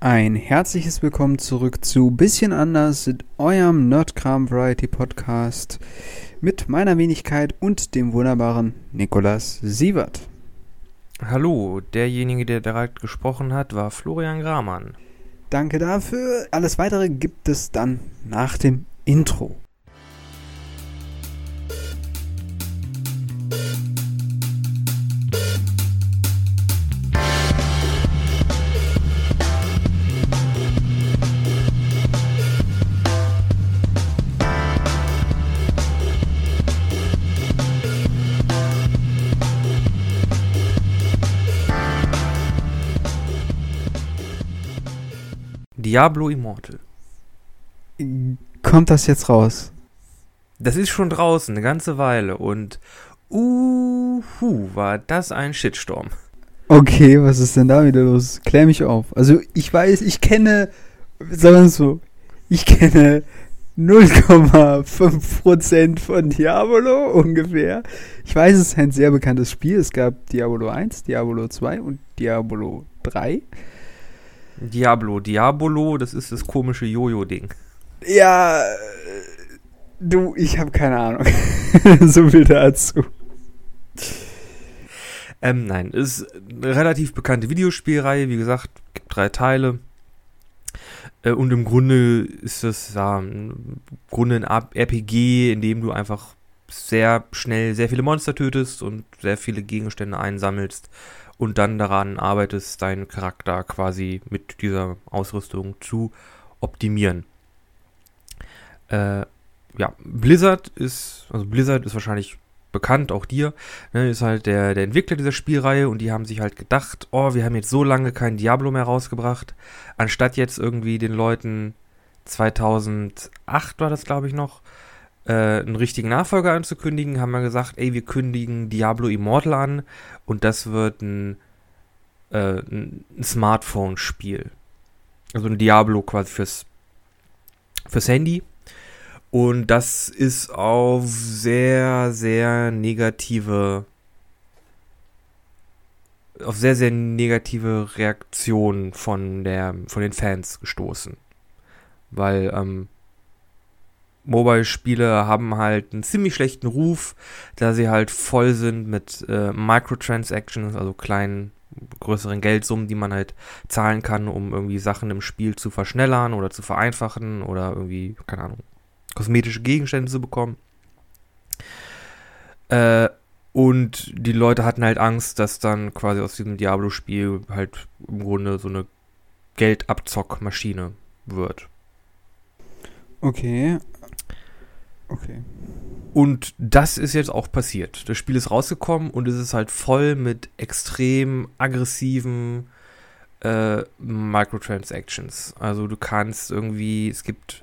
Ein herzliches Willkommen zurück zu Bisschen anders, eurem Nerdkram Variety Podcast mit meiner Wenigkeit und dem wunderbaren Nikolas Sievert. Hallo, derjenige, der direkt gesprochen hat, war Florian Gramann. Danke dafür. Alles weitere gibt es dann nach dem Intro. Diablo Immortal. Kommt das jetzt raus? Das ist schon draußen, eine ganze Weile und uhu, war das ein Shitstorm. Okay, was ist denn da wieder los? Klär mich auf. Also ich weiß, ich kenne, sagen wir so, ich kenne 0,5% von Diablo ungefähr. Ich weiß, es ist ein sehr bekanntes Spiel. Es gab Diablo 1, Diablo 2 und Diablo 3. Diablo, Diabolo, das ist das komische Jojo-Ding. Ja, du, ich habe keine Ahnung. so viel dazu. Ähm, nein, ist eine relativ bekannte Videospielreihe, wie gesagt, gibt drei Teile. Äh, und im Grunde ist das ja, im Grunde ein RPG, in dem du einfach sehr schnell sehr viele Monster tötest und sehr viele Gegenstände einsammelst und dann daran arbeitest, deinen Charakter quasi mit dieser Ausrüstung zu optimieren. Äh, ja, Blizzard ist, also Blizzard ist wahrscheinlich bekannt, auch dir, ne, ist halt der, der Entwickler dieser Spielreihe und die haben sich halt gedacht, oh, wir haben jetzt so lange kein Diablo mehr rausgebracht, anstatt jetzt irgendwie den Leuten 2008 war das, glaube ich, noch, äh, einen richtigen Nachfolger anzukündigen, haben wir gesagt, ey, wir kündigen Diablo Immortal an und das wird ein, äh, ein Smartphone-Spiel. Also ein Diablo quasi fürs, fürs Handy. Und das ist auf sehr, sehr negative, auf sehr, sehr negative Reaktionen von der, von den Fans gestoßen. Weil, ähm, Mobile-Spiele haben halt einen ziemlich schlechten Ruf, da sie halt voll sind mit äh, Microtransactions, also kleinen, größeren Geldsummen, die man halt zahlen kann, um irgendwie Sachen im Spiel zu verschnellern oder zu vereinfachen oder irgendwie, keine Ahnung, kosmetische Gegenstände zu bekommen. Äh, und die Leute hatten halt Angst, dass dann quasi aus diesem Diablo-Spiel halt im Grunde so eine Geldabzockmaschine wird. Okay, Okay. Und das ist jetzt auch passiert. Das Spiel ist rausgekommen und es ist halt voll mit extrem aggressiven äh, Microtransactions. Also du kannst irgendwie, es gibt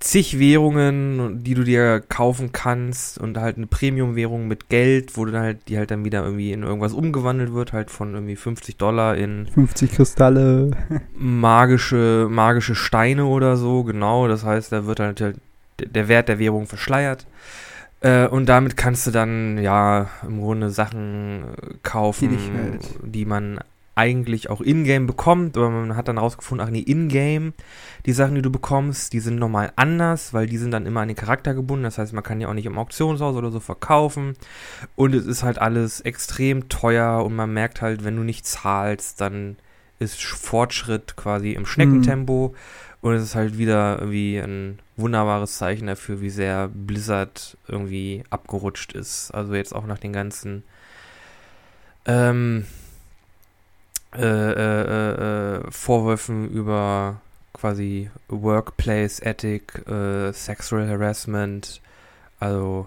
zig Währungen, die du dir kaufen kannst und halt eine Premium-Währung mit Geld, wo du dann halt, die halt dann wieder irgendwie in irgendwas umgewandelt wird, halt von irgendwie 50 Dollar in 50 Kristalle. magische, magische Steine oder so, genau. Das heißt, da wird halt, halt der Wert der Währung verschleiert. Äh, und damit kannst du dann ja im Grunde Sachen äh, kaufen, die, die man eigentlich auch in-game bekommt, aber man hat dann rausgefunden, ach nee, in-game, die Sachen, die du bekommst, die sind normal anders, weil die sind dann immer an den Charakter gebunden, das heißt, man kann die auch nicht im Auktionshaus oder so verkaufen. Und es ist halt alles extrem teuer und man merkt halt, wenn du nicht zahlst, dann ist Fortschritt quasi im Schneckentempo. Mhm. Und es ist halt wieder irgendwie ein wunderbares Zeichen dafür, wie sehr Blizzard irgendwie abgerutscht ist. Also jetzt auch nach den ganzen ähm, äh, äh, äh, Vorwürfen über quasi Workplace Ethic, äh, Sexual Harassment, also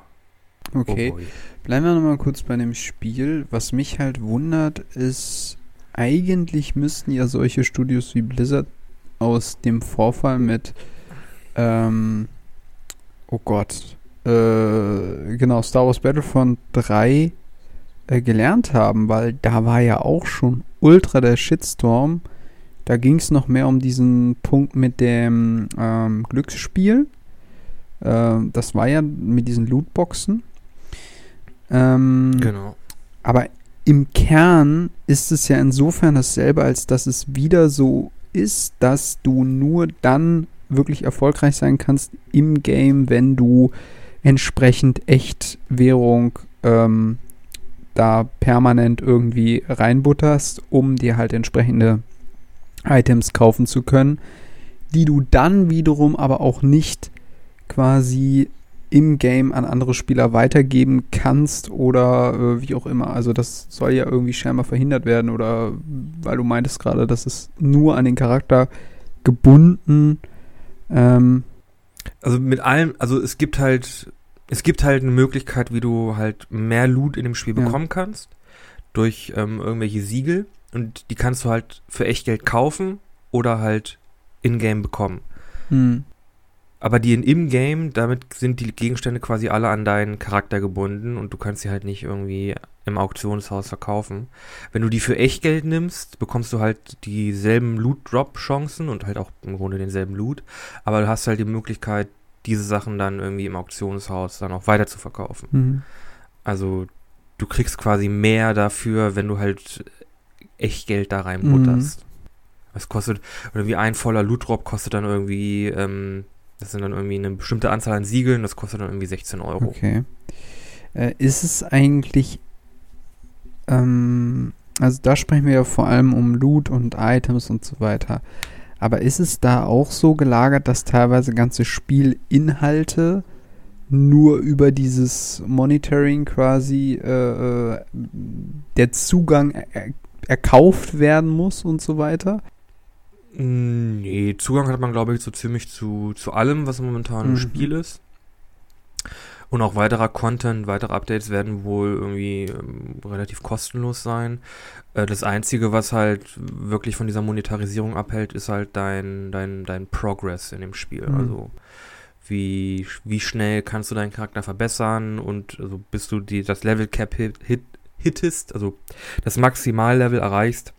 Okay, oh bleiben wir nochmal kurz bei dem Spiel. Was mich halt wundert, ist, eigentlich müssten ja solche Studios wie Blizzard aus dem Vorfall mit ähm, oh Gott, äh, genau, Star Wars Battlefront 3 äh, gelernt haben, weil da war ja auch schon ultra der Shitstorm. Da ging es noch mehr um diesen Punkt mit dem ähm, Glücksspiel. Äh, das war ja mit diesen Lootboxen. Ähm, genau. Aber im Kern ist es ja insofern dasselbe, als dass es wieder so ist, dass du nur dann wirklich erfolgreich sein kannst im Game, wenn du entsprechend echt Währung ähm, da permanent irgendwie reinbutterst, um dir halt entsprechende Items kaufen zu können, die du dann wiederum aber auch nicht quasi im Game an andere Spieler weitergeben kannst oder äh, wie auch immer. Also das soll ja irgendwie scheinbar verhindert werden oder weil du meintest gerade, dass es nur an den Charakter gebunden. Ähm, also mit allem, also es gibt halt, es gibt halt eine Möglichkeit, wie du halt mehr Loot in dem Spiel Ja. bekommen kannst durch ähm, irgendwelche Siegel und die kannst du halt für Echtgeld kaufen oder halt in-game bekommen. hm, Aber die in im-game, damit sind die Gegenstände quasi alle an deinen Charakter gebunden und du kannst sie halt nicht irgendwie im Auktionshaus verkaufen. Wenn du die für Echtgeld nimmst, bekommst du halt dieselben Loot-Drop-Chancen und halt auch im Grunde denselben Loot, aber du hast halt die Möglichkeit, diese Sachen dann irgendwie im Auktionshaus dann auch weiter zu verkaufen. hm. Also du kriegst quasi mehr dafür, wenn du halt Echtgeld da reinbutterst. Das kostet, oder wie ein voller Loot-Drop kostet dann irgendwie, ähm, das sind dann irgendwie eine bestimmte Anzahl an Siegeln, das kostet dann irgendwie 16 Euro. Okay. Äh, ist es eigentlich, ähm, also da sprechen wir ja vor allem um Loot und Items und so weiter. Aber ist es da auch so gelagert, dass teilweise ganze Spielinhalte nur über dieses Monitoring quasi äh, äh, der Zugang er er erkauft werden muss und so weiter? Mm, Nee, Zugang hat man, glaube ich, so ziemlich zu, zu allem, was momentan Mhm. im Spiel ist. Und auch weiterer Content, weitere Updates werden wohl irgendwie ähm, relativ kostenlos sein. Äh, das Einzige, was halt wirklich von dieser Monetarisierung abhält, ist halt dein, dein, dein Progress in dem Spiel. Mhm. Also wie, wie schnell kannst du deinen Charakter verbessern und also bis du die, das Level Cap hit, hit, hittest, also das Maximallevel erreichst,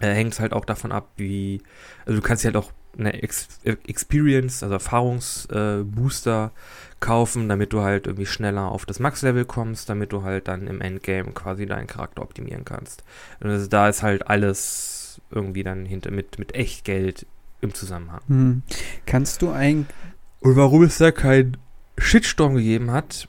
äh, hängt es halt auch davon ab, wie, also du kannst dir halt auch eine Ex Experience, also Erfahrungsbooster äh, Booster kaufen, damit du halt irgendwie schneller auf das Max-Level kommst, damit du halt dann im Endgame quasi deinen Charakter optimieren kannst. Und also da ist halt alles irgendwie dann hinter mit, mit Echtgeld im Zusammenhang. Hm. Kannst du eigentlich Und warum es da keinen Shitstorm gegeben hat,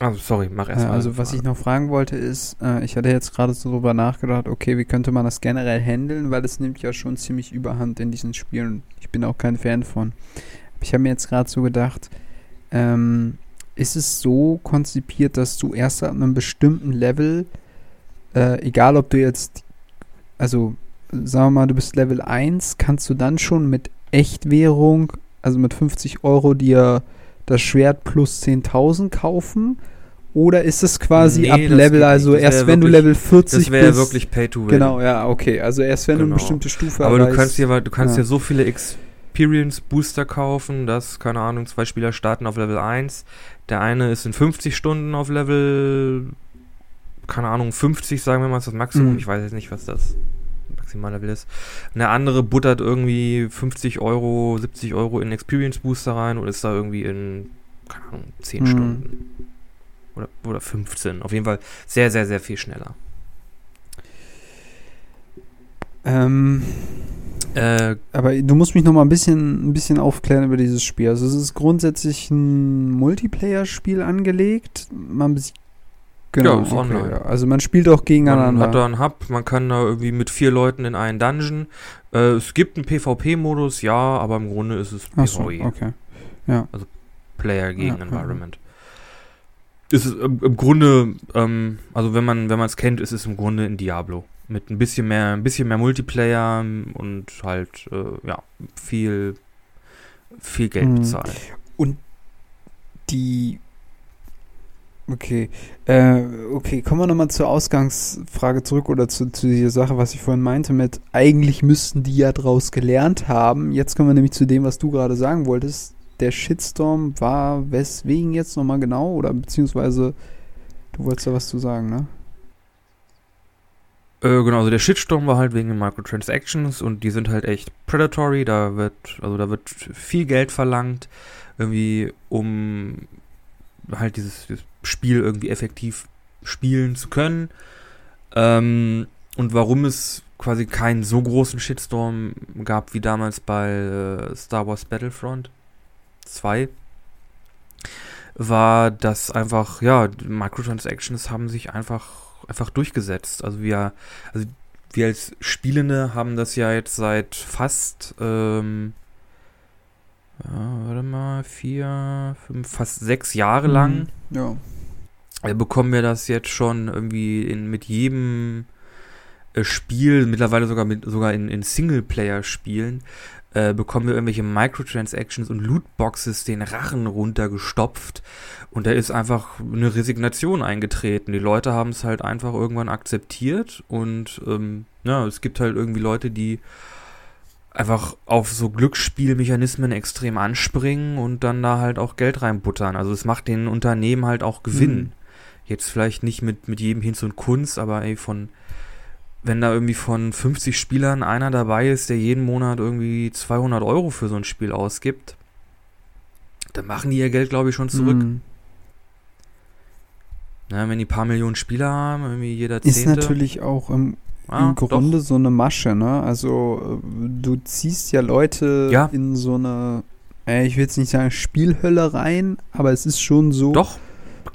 also sorry, mach erst Äh, mal. Also was ich noch fragen wollte ist, äh, ich hatte jetzt gerade so drüber nachgedacht, okay, wie könnte man das generell handeln, weil es nimmt ja schon ziemlich überhand in diesen Spielen. Ich bin auch kein Fan von. Ich habe mir jetzt gerade so gedacht, ähm, ist es so konzipiert, dass du erst ab einem bestimmten Level, äh, egal ob du jetzt, also sagen wir mal, du bist Level 1, kannst du dann schon mit Echtwährung, also mit 50 Euro dir das Schwert plus 10.000 kaufen? Oder ist es quasi Nee, ab Level, also erst wenn du wirklich- Level 40 das wäre ja bist? wirklich Pay to Win. Genau, ja, okay. Also erst wenn du Genau. eine bestimmte Stufe Aber du kannst dir, du kannst ja. so viele Experience Booster kaufen, dass, keine Ahnung, zwei Spieler starten auf Level 1. Der eine ist in 50 Stunden auf Level, keine Ahnung, 50, sagen wir mal, ist das Maximum. Mhm. Ich weiß jetzt nicht, was das Maximallevel ist. Und der andere buttert irgendwie 50 Euro, 70 Euro in Experience Booster rein und ist da irgendwie in, keine Ahnung, 10 Mhm. Stunden. Oder, oder 15. Auf jeden Fall sehr, sehr, sehr viel schneller. Ähm, Äh, aber du musst mich noch mal ein bisschen, ein bisschen aufklären über dieses Spiel. Also es ist grundsätzlich ein Multiplayer-Spiel angelegt. Man besiegt Ja, ist online. ja. Also man spielt auch Man gegeneinander. hat da einen Hub, man kann da irgendwie mit vier Leuten in einen Dungeon. Äh, es gibt einen PvP-Modus, ja, aber im Grunde ist es Ach so, PvE, okay. Player gegen Ja, Environment. Es ist im, im Grunde, ähm, also wenn man wenn man es kennt, ist es im Grunde ein Diablo mit ein bisschen mehr, ein bisschen mehr Multiplayer und halt äh, ja viel viel Geld Mhm. bezahlen. Die. Okay. Äh, okay, kommen wir nochmal zur Ausgangsfrage zurück oder zu, zu dieser Sache, was ich vorhin meinte mit, eigentlich müssten die ja draus gelernt haben. Jetzt kommen wir nämlich zu dem, was du gerade sagen wolltest. Der Shitstorm war weswegen jetzt nochmal genau? Oder beziehungsweise, du wolltest da was zu sagen, ne? Äh, genau, also der Shitstorm war halt wegen den Microtransactions und die sind halt echt predatory, da wird, also da wird viel Geld verlangt, irgendwie, um halt dieses, dieses Spiel irgendwie effektiv spielen zu können. Ähm, und warum es quasi keinen so großen Shitstorm gab wie damals bei äh, Star Wars Battlefront 2, war, dass einfach, ja, Microtransactions haben sich einfach, einfach durchgesetzt. Also wir, also wir als Spielende haben das ja jetzt seit fast, ähm, ja, warte mal, vier, fünf, fast sechs Jahre lang. Mhm. Ja. Äh, bekommen wir das jetzt schon irgendwie in, mit jedem äh, Spiel, mittlerweile sogar mit sogar in, in Singleplayer-Spielen, äh, bekommen wir irgendwelche Microtransactions und Lootboxes den Rachen runtergestopft. Und da ist einfach eine Resignation eingetreten. Die Leute haben es halt einfach irgendwann akzeptiert und ähm, ja, es gibt halt irgendwie Leute, die einfach auf so Glücksspielmechanismen extrem anspringen und dann da halt auch Geld reinbuttern. Also es macht den Unternehmen halt auch Gewinn. Mhm. Jetzt vielleicht nicht mit, mit jedem Hinz und Kunst, aber ey, von wenn da irgendwie von 50 Spielern einer dabei ist, der jeden Monat irgendwie 200 Euro für so ein Spiel ausgibt, dann machen die ihr Geld, glaube ich, schon zurück. Mhm. Na, wenn die paar Millionen Spieler haben, irgendwie jeder Zehnte. Ist natürlich auch im, ah, im Grunde doch. so eine Masche, ne? Also äh, du ziehst ja Leute ja. in so eine, äh, ich will jetzt nicht sagen Spielhölle rein, aber es ist schon so. Doch,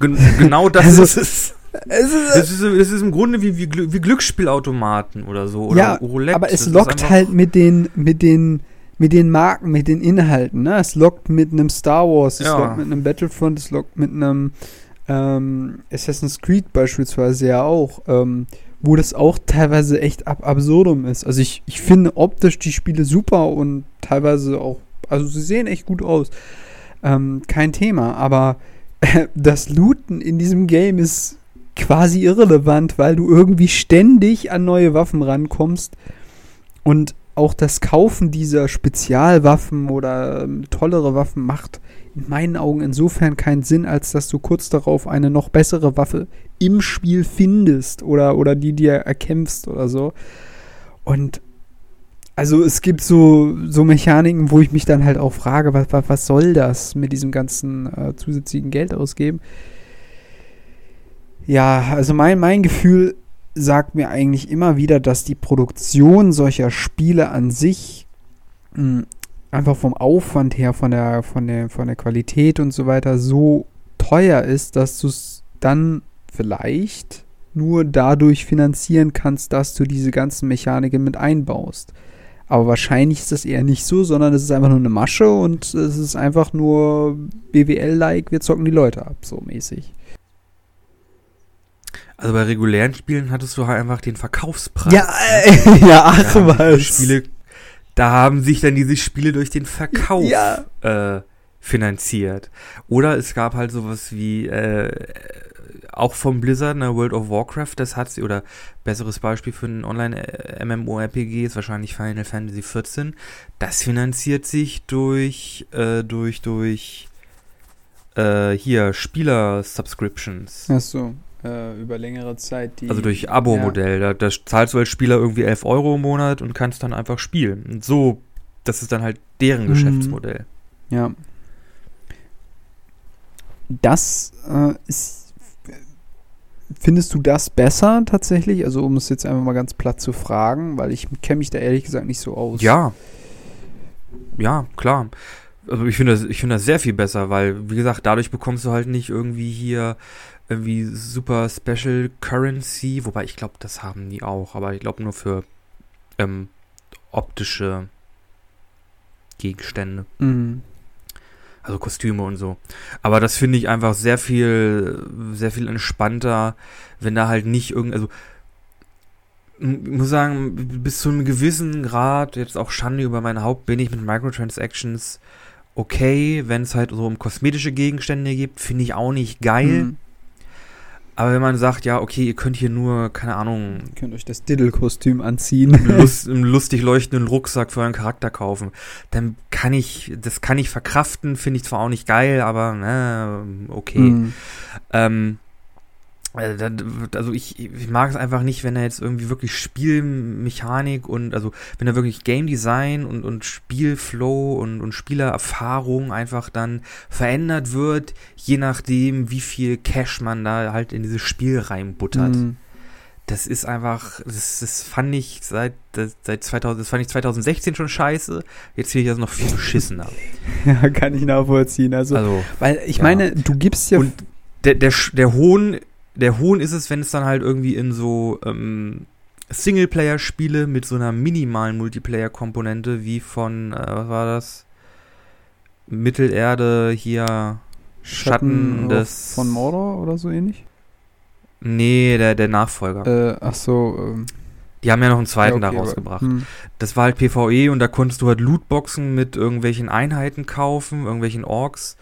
Gen genau das also, ist es. Es ist, es, ist, es ist im Grunde wie, wie, wie Glücksspielautomaten oder so. Oder ja, Roulette. aber es das lockt halt mit den, mit den, mit den Marken, mit den Inhalten. Ne? Es lockt mit einem Star Wars, es ja. lockt mit einem Battlefront, es lockt mit einem ähm, Assassin's Creed beispielsweise ja auch, ähm, wo das auch teilweise echt ab absurdum ist. Also ich, ich finde optisch die Spiele super und teilweise auch, also sie sehen echt gut aus. Ähm, kein Thema, aber das Looten in diesem Game ist quasi irrelevant, weil du irgendwie ständig an neue Waffen rankommst und auch das Kaufen dieser Spezialwaffen oder ähm, tollere Waffen macht in meinen Augen insofern keinen Sinn, als dass du kurz darauf eine noch bessere Waffe im Spiel findest oder, oder die dir erkämpfst oder so. Und also es gibt so, so Mechaniken, wo ich mich dann halt auch frage, was, was, soll das mit diesem ganzen äh, zusätzlichen Geld ausgeben? Ja, also mein, mein Gefühl sagt mir eigentlich immer wieder, dass die Produktion solcher Spiele an sich mh, hm, einfach vom Aufwand her, von der, von der, von der Qualität und so weiter so teuer ist, dass du es dann vielleicht nur dadurch finanzieren kannst, dass du diese ganzen Mechaniken mit einbaust. Aber wahrscheinlich ist das eher nicht so, sondern es ist einfach nur eine Masche und es ist einfach nur BWL-like, wir zocken die Leute ab, so mäßig. Also bei regulären Spielen hattest du halt einfach den Verkaufspreis. Ja, äh, ja ach da was. Spiele, da haben sich dann diese Spiele durch den Verkauf ja. äh, finanziert. Oder es gab halt sowas wie äh, auch vom Blizzard, ne, World of Warcraft, das hat sie, oder besseres Beispiel für ein Online-MMORPG ist wahrscheinlich Final Fantasy XIV. Das finanziert sich durch, äh, durch, durch, äh, hier, Spieler-Subscriptions. Ach so äh, über längere Zeit die. Also durch Abo-Modell. Ja. Da, da, zahlst du als Spieler irgendwie 11 Euro im Monat und kannst dann einfach spielen. Und so, das ist dann halt deren mhm. Geschäftsmodell. Ja. Das äh, ist. Findest du das besser tatsächlich? Also, um es jetzt einfach mal ganz platt zu fragen, weil ich kenne mich da ehrlich gesagt nicht so aus. Ja. Ja, klar. Also ich finde das, ich finde das sehr viel besser, weil, wie gesagt, dadurch bekommst du halt nicht irgendwie hier irgendwie super Special Currency, wobei ich glaube, das haben die auch, aber ich glaube nur für ähm, optische Gegenstände. Mhm. Also Kostüme und so. Aber das finde ich einfach sehr viel, sehr viel entspannter, wenn da halt nicht irgend, also ich muss sagen, bis zu einem gewissen Grad, jetzt auch Schande über mein Haupt, bin ich mit Microtransactions okay. Wenn es halt so um kosmetische Gegenstände gibt, finde ich auch nicht geil. Mhm. Aber wenn man sagt, ja, okay, ihr könnt hier nur, keine Ahnung. Ihr könnt euch das Diddle-Kostüm anziehen. Lust, einen lustig leuchtenden Rucksack für euren Charakter kaufen. Dann kann ich, das kann ich verkraften, finde ich zwar auch nicht geil, aber äh, okay. Mhm. Ähm, äh, also ich, ich mag es einfach nicht, wenn er jetzt irgendwie wirklich Spielmechanik und also wenn er wirklich Game Design und, und Spielflow und, und Spielererfahrung einfach dann verändert wird, je nachdem, wie viel Cash man da halt in dieses Spiel reinbuttert. Mhm. das ist einfach, das, das fand ich seit, das, seit 2000, das fand ich 2016 schon scheiße. Jetzt finde ich das noch viel beschissener. ja, kann ich nachvollziehen. Also, Also, weil ich ja. meine, du gibst ja. Und der, der, der Hohn, der Hohn ist es, wenn es dann halt irgendwie in so ähm, Singleplayer-Spiele mit so einer minimalen Multiplayer-Komponente wie von, äh, was war das? Mittelerde hier Schatten auf- des von Mordor oder so ähnlich? Nee, der, der Nachfolger. Äh, ach so. Ähm, Die haben ja noch einen zweiten ja, okay, da rausgebracht. hm. Das war halt PvE und da konntest du halt Lootboxen mit irgendwelchen Einheiten kaufen, irgendwelchen Orks.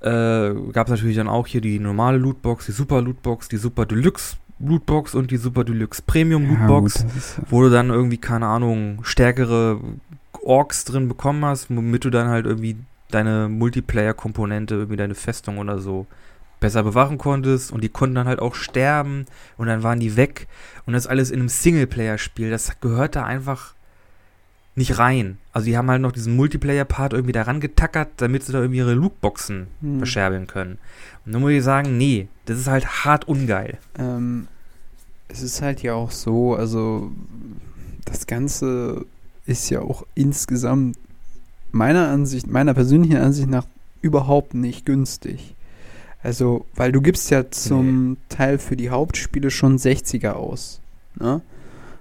Äh, Gab es natürlich dann auch hier die normale Lootbox, die Super Lootbox, die Super Deluxe Lootbox und die Super Deluxe Premium Ja, Lootbox, gut, ja- wo du dann irgendwie, keine Ahnung, stärkere Orks drin bekommen hast, womit du dann halt irgendwie deine Multiplayer-Komponente, irgendwie deine Festung oder so besser bewachen konntest und die konnten dann halt auch sterben und dann waren die weg. Und das alles in einem Singleplayer-Spiel, das gehört da einfach nicht rein. Also die haben halt noch diesen Multiplayer-Part irgendwie daran getackert, damit sie da irgendwie ihre Lootboxen hm. verscherbeln können. Und dann muss ich sagen, nee, das ist halt hart ungeil. Ähm, es ist halt ja auch so, also das Ganze ist ja auch insgesamt meiner Ansicht, meiner persönlichen Ansicht nach überhaupt nicht günstig. Also, weil du gibst ja zum Teil für die Hauptspiele schon 60er aus. Ne?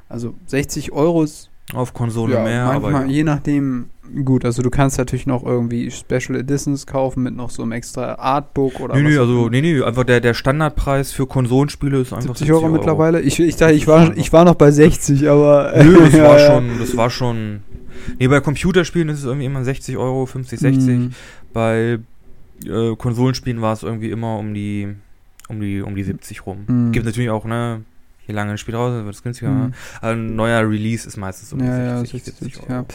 Also 60 Euro ist Auf Konsole ja, mehr, manchmal, aber ja. je nachdem, gut, also du kannst natürlich noch irgendwie Special Editions kaufen mit noch so einem extra Artbook oder Nee, was nee, also, nee, nee, einfach der, der Standardpreis für Konsolenspiele ist einfach 70 Euro, mittlerweile? Ich, ich dachte, ich war, ich war noch bei 60, aber. Nö, das war schon, das war schon. Nee, bei Computerspielen ist es irgendwie immer 60 Euro, 50, 60. Mm, Bei äh, Konsolenspielen war es irgendwie immer um die, um die, um die 70 rum. Mm. Gibt natürlich auch, ne, je lange ein Spiel raus ist, wird es günstiger. mm. ne? Aber ein neuer Release ist meistens um Ja, ja, 60, 70 60, Euro. ja.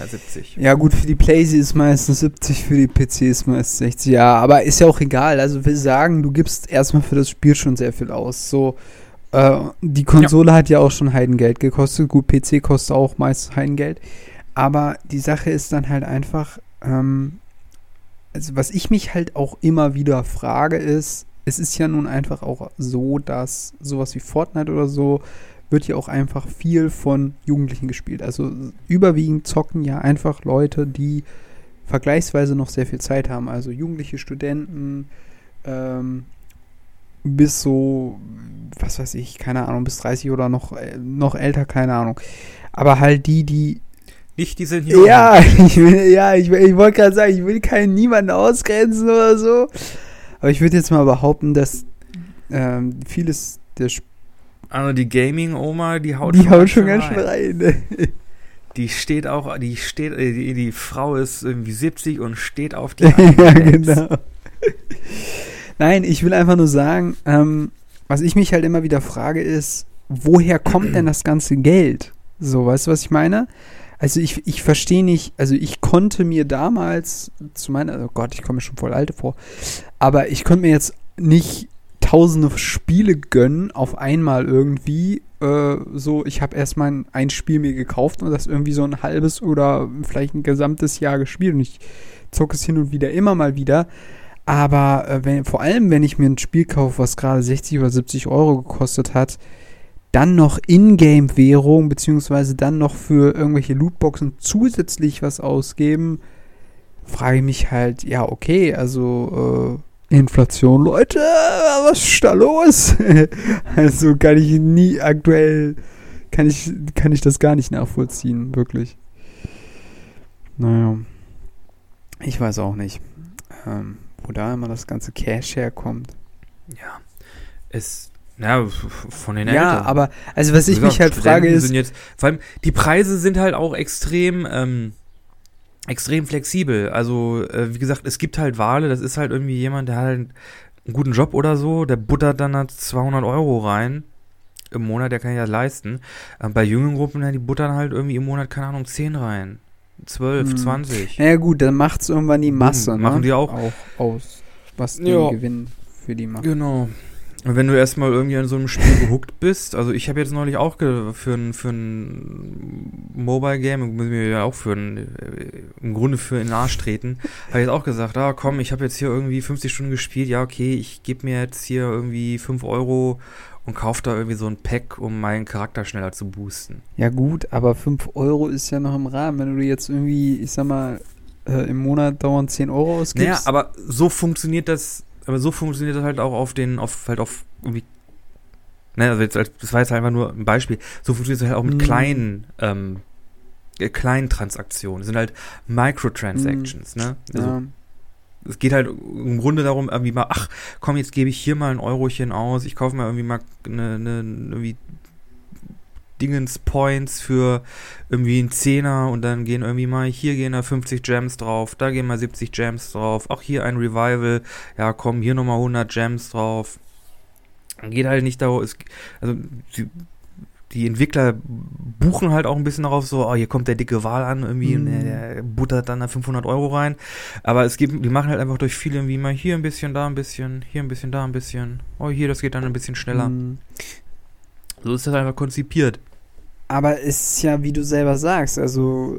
Ja, 70. Ja, gut, für die PlayStation ist meistens 70, für die PC ist meistens 60. Ja, aber ist ja auch egal. Also, wir sagen, du gibst erstmal für das Spiel schon sehr viel aus. So, äh, die Konsole hat ja auch schon Heidengeld gekostet. Gut, PC kostet auch meist Heidengeld. Aber die Sache ist dann halt einfach, ähm, also was ich mich halt auch immer wieder frage, ist, es ist ja nun einfach auch so, dass sowas wie Fortnite oder so wird ja auch einfach viel von Jugendlichen gespielt. Also überwiegend zocken ja einfach Leute, die vergleichsweise noch sehr viel Zeit haben. Also jugendliche Studenten ähm, bis so, was weiß ich, keine Ahnung, bis 30 oder noch, äh, noch älter, keine Ahnung. Aber halt die, die Nicht diese hier. ja, ich will, ja, ich, will- ich wollte gerade sagen, ich will keinen niemanden ausgrenzen oder so. Aber ich würde jetzt mal behaupten, dass ähm, vieles der Sp Also die Gaming-Oma, die haut die haut schon ganz schön rein. ne? Die steht auch, die steht, äh, die, die Frau ist irgendwie 70 und steht auf die ja, genau. Nein, ich will einfach nur sagen, ähm, was ich mich halt immer wieder frage, ist, woher kommt denn das ganze Geld? So, weißt du, was ich meine? Also ich, ich verstehe nicht, also ich konnte mir damals zu meiner, oh Gott, ich komme mir schon voll alte vor, aber ich konnte mir jetzt nicht tausende Spiele gönnen auf einmal irgendwie. Äh, so, ich habe erstmal ein, ein Spiel mir gekauft und das irgendwie so ein halbes oder vielleicht ein gesamtes Jahr gespielt und ich zocke es hin und wieder immer mal wieder. Aber äh, wenn, vor allem, wenn ich mir ein Spiel kaufe, was gerade 60 oder 70 Euro gekostet hat, dann noch Ingame-Währung, beziehungsweise dann noch für irgendwelche Lootboxen zusätzlich was ausgeben, frage ich mich halt, ja, okay, also äh, Inflation, Leute, was ist da los? also kann ich nie aktuell, kann ich, kann ich das gar nicht nachvollziehen, wirklich. Naja, ich weiß auch nicht, ähm, wo da immer das ganze Cash herkommt. Ja. Es, ja, von den Ja, Eltern. aber, also was ich Wie mich halt gesagt, frage ist, Sind jetzt, vor allem, die Preise sind halt auch extrem, ähm, extrem flexibel. Also, äh, wie gesagt, es gibt halt Wale, das ist halt irgendwie jemand, der hat halt einen guten Job oder so, der buttert dann halt 200 Euro rein im Monat, der kann sich das leisten. Ähm, bei jungen Gruppen, ja, die buttern halt irgendwie im Monat, keine Ahnung, 10 rein. 12, Hm. 20. naja gut, dann macht es irgendwann die Masse, Hm, ne? machen die auch. auch aus, was den Ja. Gewinn für die macht. Genau. Wenn du erstmal irgendwie an so einem Spiel gehuckt bist, also ich habe jetzt neulich auch für ein, für ein Mobile Game, muss ich mir ja auch für ein, äh, im Grunde für in den Arsch treten, habe ich jetzt auch gesagt, ah komm, ich habe jetzt hier irgendwie 50 Stunden gespielt, ja okay, ich gebe mir jetzt hier irgendwie 5 Euro und kaufe da irgendwie so ein Pack, um meinen Charakter schneller zu boosten. Ja gut, aber 5 Euro ist ja noch im Rahmen. Wenn du jetzt irgendwie, ich sag mal, äh, im Monat dauernd 10 Euro ausgibst. Naja, aber so funktioniert das, aber so funktioniert das halt auch auf den, auf, halt auf irgendwie Ne, also jetzt, das war jetzt einfach nur ein Beispiel. So funktioniert es halt auch mit Mhm. kleinen, ähm, äh, kleinen Transaktionen. Das sind halt Microtransactions, ne? Also ja. es geht halt im Grunde darum, irgendwie mal, ach, komm, jetzt gebe ich hier mal ein Eurochen aus, ich kaufe mal irgendwie mal eine, eine irgendwie Dingens Points für irgendwie einen Zehner und dann gehen irgendwie mal, hier gehen da 50 Gems drauf, da gehen mal 70 Gems drauf, auch hier ein Revival, ja komm, hier nochmal 100 Gems drauf. Geht halt nicht darum, es, also die, die Entwickler buchen halt auch ein bisschen darauf, so, oh, hier kommt der dicke Wal an, irgendwie, Mhm. und der, der buttert dann da 500 Euro rein. Aber es gibt, die machen halt einfach durch viele irgendwie mal hier ein bisschen, da ein bisschen, hier ein bisschen, da ein bisschen. Oh, hier, das geht dann ein bisschen schneller. Mhm. So ist das einfach konzipiert. Aber es ist ja, wie du selber sagst, also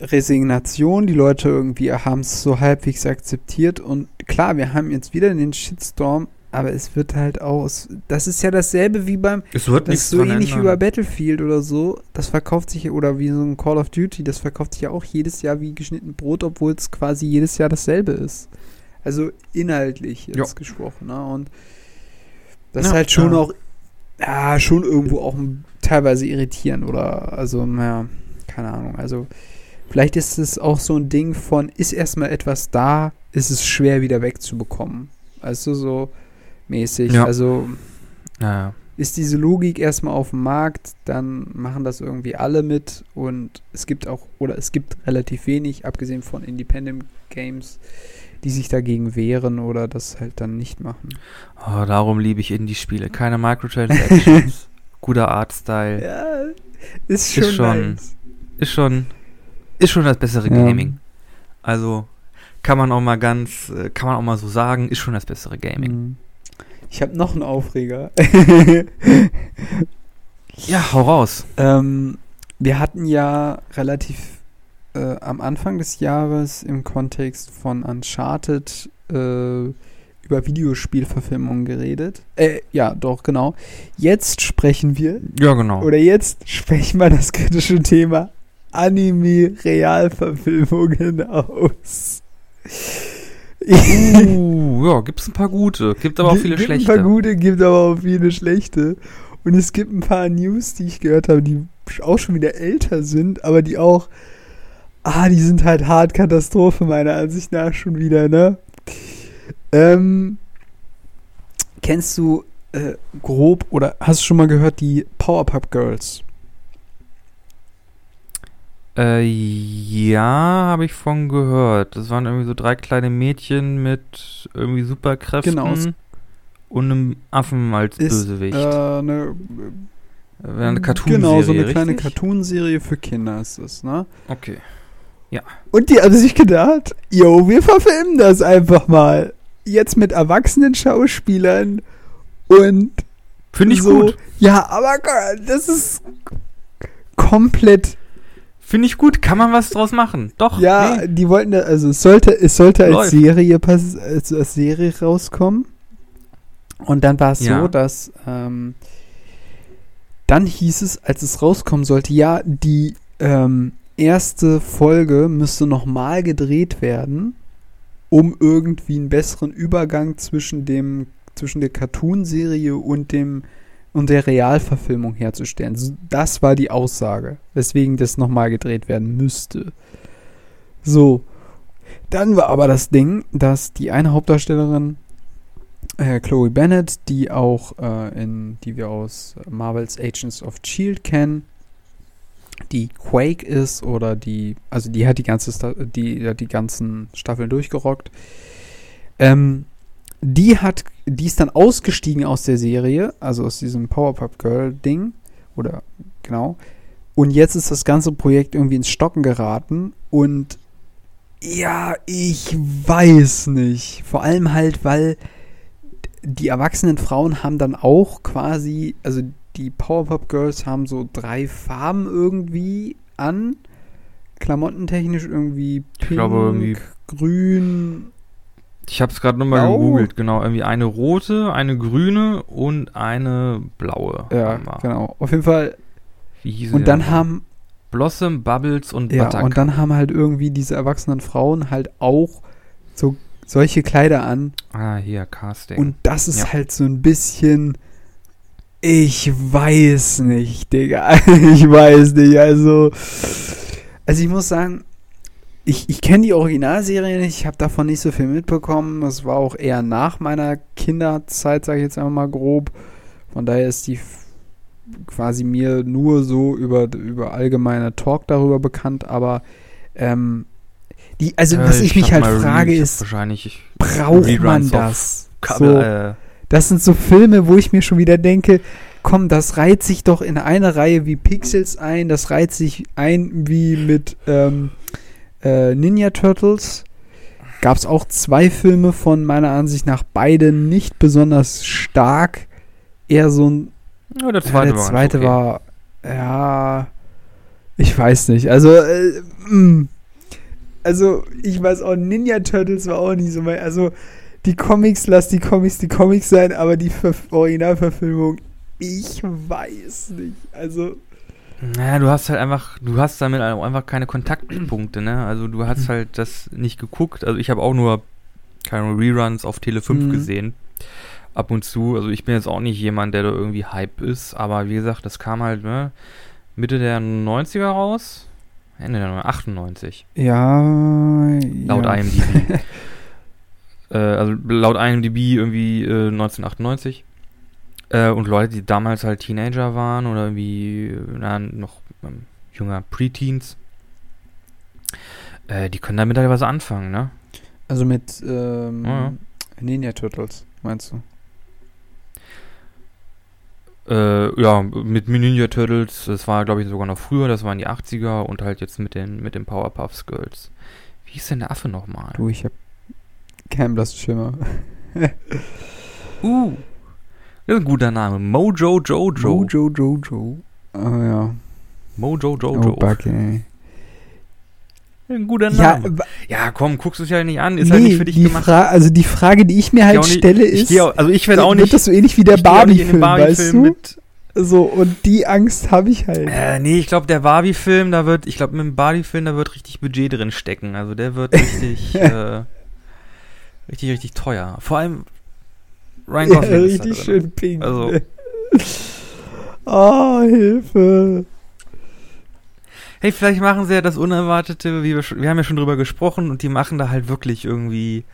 Resignation, die Leute irgendwie haben es so halbwegs akzeptiert und klar, wir haben jetzt wieder den Shitstorm, aber es wird halt aus. Das ist ja dasselbe wie beim. Es wird Das ist so ähnlich wie bei Battlefield oder so. Das verkauft sich, oder wie so ein Call of Duty, das verkauft sich ja auch jedes Jahr wie geschnitten Brot, obwohl es quasi jedes Jahr dasselbe ist. Also inhaltlich jetzt Ja. gesprochen, ne? Und das ist Ja, halt schon ja. auch, ja, schon irgendwo auch teilweise irritierend oder, also, naja, keine Ahnung. Also, vielleicht ist es auch so ein Ding von, ist erstmal etwas da, ist es schwer wieder wegzubekommen. Du, so mäßig. Ja. Also, Naja. ist diese Logik erstmal auf dem Markt, dann machen das irgendwie alle mit und es gibt auch, oder es gibt relativ wenig, abgesehen von Independent Games, die sich dagegen wehren oder das halt dann nicht machen. Oh, darum liebe ich Indie-Spiele. Keine Microtransactions. guter Artstyle. Ja, ist schon, Ist schon- nice. Ist schon, ist schon das bessere Ja. Gaming. Also, kann man auch mal ganz, äh, kann man auch mal so sagen, ist schon das bessere Gaming. Mhm. Ich habe noch einen Aufreger. Ja, hau raus. Ähm, wir hatten ja relativ äh, am Anfang des Jahres im Kontext von Uncharted äh, über Videospielverfilmungen geredet. Äh, ja, doch, genau. Jetzt sprechen wir, Ja, genau. oder jetzt sprechen wir das kritische Thema Anime-Realverfilmungen aus. Uh, ja, gibt's ein paar gute. Gibt aber auch viele gibt schlechte. Ein paar gute, gibt aber auch viele schlechte. Und es gibt ein paar News, die ich gehört habe, die auch schon wieder älter sind, aber die auch, ah, die sind halt hart Katastrophe meiner Ansicht nach schon wieder, ne? Ähm, kennst du äh, grob oder hast du schon mal gehört die Powerpup Girls? Äh, ja, habe ich von gehört. Das waren irgendwie so drei kleine Mädchen mit irgendwie Superkräften Genau. und einem Affen als Ist, Bösewicht. Äh, eine, Wäre eine Cartoon-Serie, Genau, so eine kleine richtig? Cartoonserie für Kinder ist es, ne? Okay. Und die haben sich gedacht, yo, wir verfilmen das einfach mal. Jetzt mit erwachsenen Schauspielern und Finde ich so. gut. Ja, aber Gott, das ist komplett. Finde ich gut. Kann man was draus machen? Doch. Ja, nee. die wollten also es sollte, es sollte als. Serie pass, als, als Serie rauskommen. Und dann war es Ja. so, dass ähm, dann hieß es, als es rauskommen sollte, ja, die ähm, erste Folge müsste nochmal gedreht werden, um irgendwie einen besseren Übergang zwischen dem zwischen der Cartoon-Serie und dem und der Realverfilmung herzustellen. Das war die Aussage, weswegen das nochmal gedreht werden müsste. So. Dann war aber das Ding, dass die eine Hauptdarstellerin, äh, Chloe Bennett, die auch äh, in, die wir aus Marvels Agents of Shield kennen, die Quake ist oder die, also die hat die ganze, die hat die ganzen Staffeln durchgerockt. Ähm, die hat, die ist dann ausgestiegen aus der Serie, also aus diesem Powerpup Girl Ding, oder genau. Und jetzt ist das ganze Projekt irgendwie ins Stocken geraten und ja, ich weiß nicht. Vor allem halt, weil die erwachsenen Frauen haben dann auch quasi, also die Powerpup Girls haben so drei Farben irgendwie an. Klamottentechnisch irgendwie pink, glaube irgendwie- grün Ich habe es gerade nochmal gegoogelt, genau. Irgendwie eine rote, eine grüne und eine blaue. Ja, genau. Auf jeden Fall. Wie hieß Und dann haben, Blossom, Bubbles und ja, Buttercup. und dann haben halt irgendwie diese erwachsenen Frauen halt auch so solche Kleider an. ah, hier, Casting. Und das ist Ja. halt so ein bisschen. Ich weiß nicht, Digga. Ich weiß nicht. Also. Also ich muss sagen, ich, ich kenne die Originalserie nicht, ich habe davon nicht so viel mitbekommen. Das war auch eher nach meiner Kinderzeit, sage ich jetzt einfach mal grob. Von daher ist die quasi mir nur so über, über allgemeine Talk darüber bekannt, aber ähm, die, also Äh, was ich, mich hab halt frage ich ist, Wahrscheinlich. Ich, braucht man das? Kabel, So, äh, das sind so Filme, wo ich mir schon wieder denke, komm, das reiht sich doch in eine Reihe wie Pixels ein, das reiht sich ein wie mit ähm, äh, Ninja Turtles. Gab es auch zwei Filme von meiner Ansicht nach beide nicht besonders stark. Eher so ein. ja, der Ja, zweite, der war, zweite ganz okay. war. Ja. Ich weiß nicht. Also. Äh, mh. also, ich weiß auch, Ninja Turtles war auch nicht so mein. Also, die Comics, lass die Comics die Comics sein, aber die Ver Originalverfilmung, ich weiß nicht. Also. Naja, du hast halt einfach, du hast damit auch einfach keine Kontaktpunkte, ne? Also du hast Hm. halt das nicht geguckt. Also ich habe auch nur keine Reruns auf Tele 5 Mhm. gesehen. Ab und zu. Also ich bin jetzt auch nicht jemand, der da irgendwie Hype ist, aber wie gesagt, das kam halt, ne? Mitte der 90er raus. Ende der 90er, 98. Ja. Laut ja. IMDb. äh, also laut IMDb irgendwie äh, 1998. Äh, und Leute, die damals halt Teenager waren oder irgendwie äh, na, noch ähm, jünger Preteens, äh, die können damit halt was anfangen, ne? Also mit ähm, Ja. Ninja Turtles, meinst du? Äh, ja, mit Ninja Turtles, das war glaube ich sogar noch früher, das waren die 80er und halt jetzt mit den, mit den Powerpuffs Girls. Wie hieß denn der Affe nochmal? Du, ich hab blassen Schimmer. Uh, das ist ein guter Name. Mojo Jojo. Jojo Jojo. Oh ja. Mojo Jojo. Oh, Buck, ey. Ein guter Ja, Name. wa- Ja, komm, guckst du es ja nicht an. Ist halt nicht für dich die gemacht. Fra also die Frage, die ich mir Ich halt auch nicht- stelle, ich ist, geh auch, also ich werde auch wird nicht. das so ähnlich wie der ich Barbie-Film, weißt Barbie-Film du? mit. So, und die Angst habe ich halt. Äh, nee, ich glaube, der Barbie-Film, da wird, ich glaube, mit dem Barbie-Film, da wird richtig Budget drin stecken. Also der wird richtig, äh, richtig, richtig teuer. Vor allem Ryan Ja, Gosling ist da richtig drin. schön pink. Also-? Oh, Hilfe. Hey, vielleicht machen sie ja das Unerwartete, wir wir haben ja schon drüber gesprochen und die machen da halt wirklich irgendwie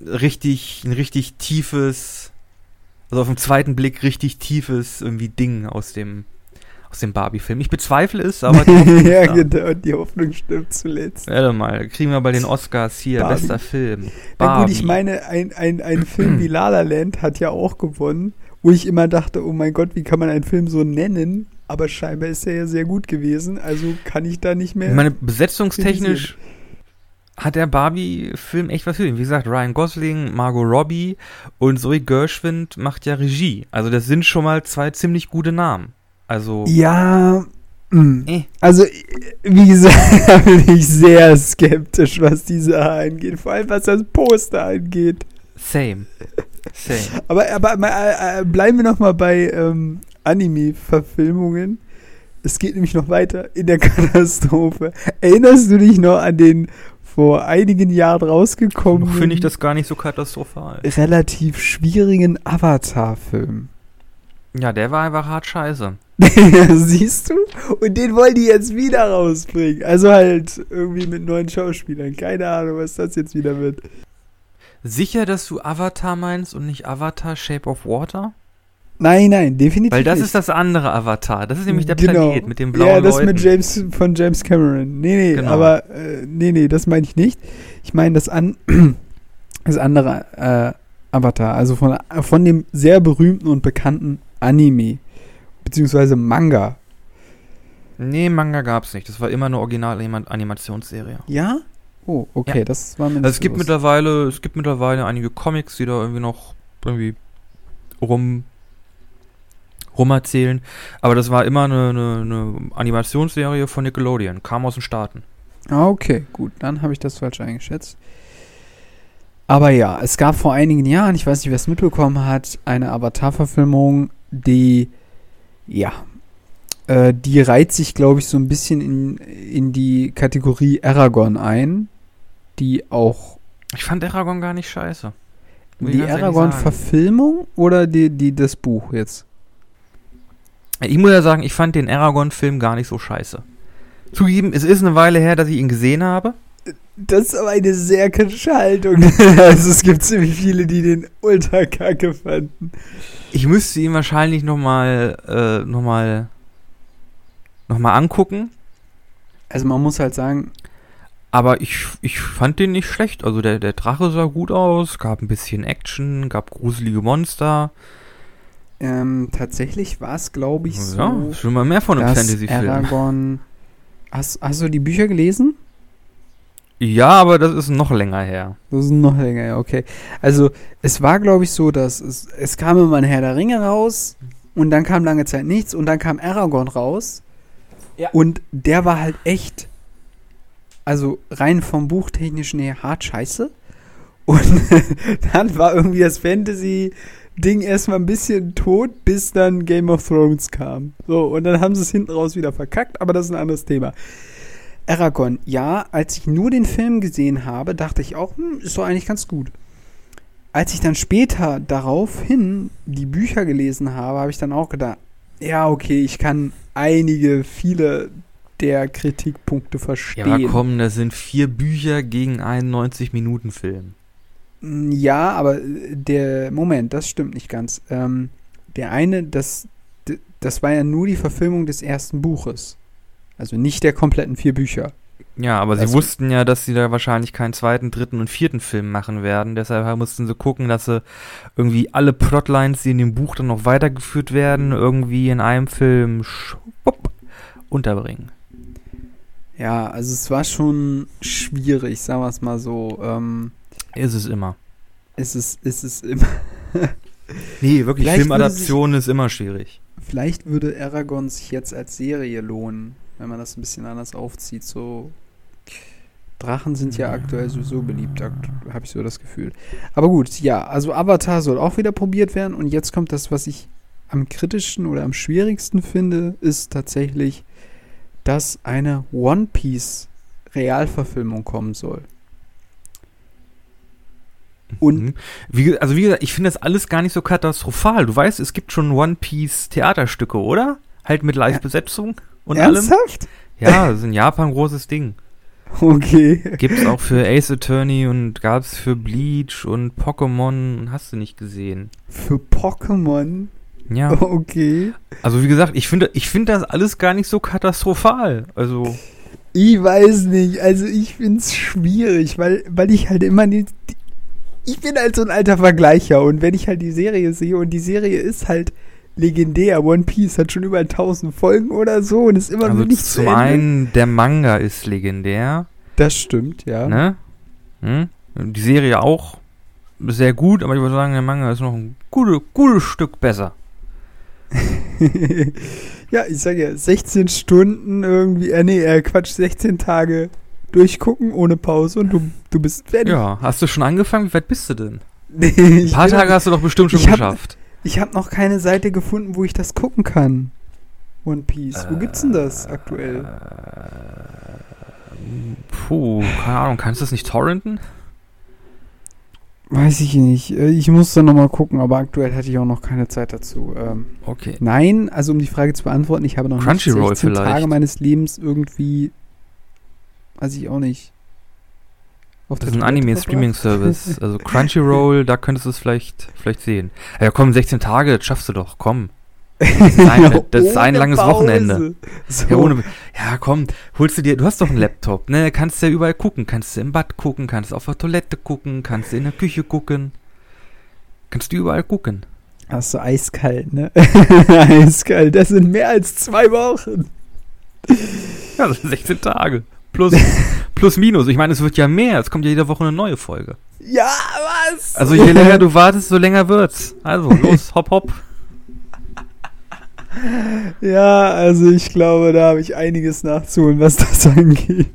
richtig, ein richtig tiefes, also auf den zweiten Blick richtig tiefes irgendwie Ding aus dem, aus dem Barbie-Film. Ich bezweifle es, aber die Hoffnung ja, genau, die Hoffnung stimmt zuletzt. Warte mal, kriegen wir bei den Oscars hier, Barbie. bester Film. Na gut, ich Barbie. meine, ein, ein, ein Film wie La La Land hat ja auch gewonnen, wo ich immer dachte, oh mein Gott, wie kann man einen Film so nennen? Aber scheinbar ist er ja sehr gut gewesen, also kann ich da nicht mehr. Ich meine, besetzungstechnisch hat der Barbie-Film echt was für ihn. Wie gesagt, Ryan Gosling, Margot Robbie und Zoe Gershwind macht ja Regie. Also das sind schon mal zwei ziemlich gute Namen. Also, ja. Eh. also wie gesagt, da bin ich sehr skeptisch, was die Sache angeht, vor allem was das Poster angeht. same. Same. Aber, aber äh, äh, bleiben wir noch mal bei ähm, Anime-Verfilmungen. Es geht nämlich noch weiter in der Katastrophe. Erinnerst du dich noch an den vor einigen Jahren rausgekommenen, Finde ich das gar nicht so katastrophal. relativ schwierigen Avatar-Film? Ja, der war einfach hart scheiße. Siehst du? Und den wollen die jetzt wieder rausbringen. Also halt irgendwie mit neuen Schauspielern. Keine Ahnung, was das jetzt wieder wird. Sicher, dass du Avatar meinst und nicht Avatar Shape of Water? Nein, nein, definitiv Weil das nicht. ist das andere Avatar. Das ist nämlich der Genau. Planet mit dem blauen Ja, das Leuten. mit James von James Cameron. Nee, nee, Genau. aber äh, nee, nee, das meine ich nicht. Ich meine das an das andere äh, Avatar, also von von dem sehr berühmten und bekannten Anime beziehungsweise Manga. Nee, Manga gab's nicht. Das war immer eine Original-Animationsserie. Ja? Oh, okay, Ja. das war mir nicht Also es gibt bewusst. mittlerweile, es gibt mittlerweile einige Comics, die da irgendwie noch irgendwie rum rumerzählen. Aber das war immer eine, eine, eine Animationsserie von Nickelodeon, kam aus den Staaten. Ah, okay, gut, dann habe ich das falsch eingeschätzt. Aber ja, es gab vor einigen Jahren, ich weiß nicht, wer es mitbekommen hat, eine Avatar-Verfilmung, die, ja, äh, die reiht sich, glaube ich, so ein bisschen in, in die Kategorie Aragorn ein, die auch. Ich fand Aragorn gar nicht scheiße. Will die Aragorn-Verfilmung oder die, die, das Buch jetzt? Ich muss ja sagen, ich fand den Aragorn-Film gar nicht so scheiße. Zugeben, es ist eine Weile her, dass ich ihn gesehen habe. Das ist aber eine sehr kritische Haltung. also es gibt ziemlich viele, die den ultra kacke fanden. Ich müsste ihn wahrscheinlich nochmal äh, noch mal, noch mal angucken. Also man muss halt sagen. Aber ich, ich fand den nicht schlecht. Also der, der Drache sah gut aus, gab ein bisschen Action, gab gruselige Monster. Ähm, tatsächlich war es, glaube ich, so. Ja, schon mal mehr von einem Fantasy-Film. Aragorn. Hast, hast du die Bücher gelesen? Ja, aber das ist noch länger her. Das ist noch länger her, okay. Also, es war, glaube ich, so, dass es, es kam immer ein Herr der Ringe raus und dann kam lange Zeit nichts und dann kam Aragorn raus. Ja. Und der war halt echt, also rein vom Buchtechnischen her hart scheiße. Und dann war irgendwie das Fantasy-Ding erstmal ein bisschen tot, bis dann Game of Thrones kam. So, und dann haben sie es hinten raus wieder verkackt, aber das ist ein anderes Thema. Aragorn, ja, als ich nur den Film gesehen habe, dachte ich auch, hm, ist doch eigentlich ganz gut. Als ich dann später daraufhin die Bücher gelesen habe, habe ich dann auch gedacht, ja, okay, ich kann einige, viele der Kritikpunkte verstehen. Ja, aber komm, das sind vier Bücher gegen einen 90-Minuten-Film. Hm, ja, aber äh, der, Moment, das stimmt nicht ganz. Ähm, der eine, das, das war ja nur die Verfilmung des ersten Buches. Also nicht der kompletten vier Bücher. Ja, aber also, sie wussten ja, dass sie da wahrscheinlich keinen zweiten, dritten und vierten Film machen werden. Deshalb mussten sie gucken, dass sie irgendwie alle Plotlines, die in dem Buch dann noch weitergeführt werden, irgendwie in einem Film schwupp, unterbringen. Ja, also es war schon schwierig, sagen wir es mal so. Ähm, ist es immer. Ist es, ist es immer. nee, wirklich, vielleicht Filmadaption ist immer schwierig. Vielleicht würde Aragorn sich jetzt als Serie lohnen wenn man das ein bisschen anders aufzieht. So Drachen sind ja aktuell sowieso beliebt, habe ich so das Gefühl. Aber gut, ja, also Avatar soll auch wieder probiert werden und jetzt kommt das, was ich am kritischsten oder am schwierigsten finde, ist tatsächlich, dass eine One Piece Realverfilmung kommen soll. Und mhm. wie, also wie gesagt, ich finde das alles gar nicht so katastrophal. Du weißt, es gibt schon One Piece Theaterstücke, oder? Halt mit Live-Besetzung und Ernsthaft? allem. Ja, das ist in Japan ein großes Ding. Okay. Gibt's auch für Ace Attorney und gab's für Bleach und Pokémon hast du nicht gesehen. Für Pokémon? Ja. Okay. Also wie gesagt, ich finde ich finde das alles gar nicht so katastrophal. Also ich weiß nicht, also ich find's schwierig, weil weil ich halt immer nicht ich bin halt so ein alter Vergleicher und wenn ich halt die Serie sehe und die Serie ist halt legendär. One Piece hat schon über 1000 Folgen oder so und ist immer also noch nicht zum zu einen, der Manga ist legendär. Das stimmt, ja. Ne? Hm? Die Serie auch sehr gut, aber ich würde sagen, der Manga ist noch ein gutes, gutes Stück besser. ja, ich sage ja, 16 Stunden irgendwie, äh, nee, äh, Quatsch, 16 Tage durchgucken ohne Pause und du, du bist fertig. Ja, hast du schon angefangen? Wie weit bist du denn? Nee, Ein paar Tage hast du doch bestimmt schon geschafft. Ich habe noch keine Seite gefunden, wo ich das gucken kann. One Piece. Wo gibt's denn das aktuell? Puh, keine Ahnung. Kannst du das nicht torrenten? Weiß ich nicht. Äh, ich muss da nochmal gucken, aber aktuell hatte ich auch noch keine Zeit dazu. Ähm, okay. Nein, also um die Frage zu beantworten, ich habe noch nicht 16 vielleicht. Tage meines Lebens irgendwie, weiß ich auch nicht, auf das ist ein Anime-Streaming-Service. Also Crunchyroll, da könntest du es vielleicht, vielleicht sehen. Ja, komm, 16 Tage, das schaffst du doch, komm. Das ist ein, das ist ein langes Pause. Wochenende. So. Ja, ohne, ja, komm, holst du dir, du hast doch einen Laptop, ne? Kannst ja überall gucken. Kannst du im Bad gucken, kannst auf der Toilette gucken, kannst du in der Küche gucken. Kannst du überall gucken. Hast du eiskalt, ne? eiskalt, das sind mehr als zwei Wochen. Ja, das sind 16 Tage. Plus, plus minus. Ich meine, es wird ja mehr. Es kommt ja jede Woche eine neue Folge. Ja, was? Also je länger du wartest, so länger wird's. Also, los, hopp, hopp. Ja, also ich glaube, da habe ich einiges nachzuholen, was das angeht.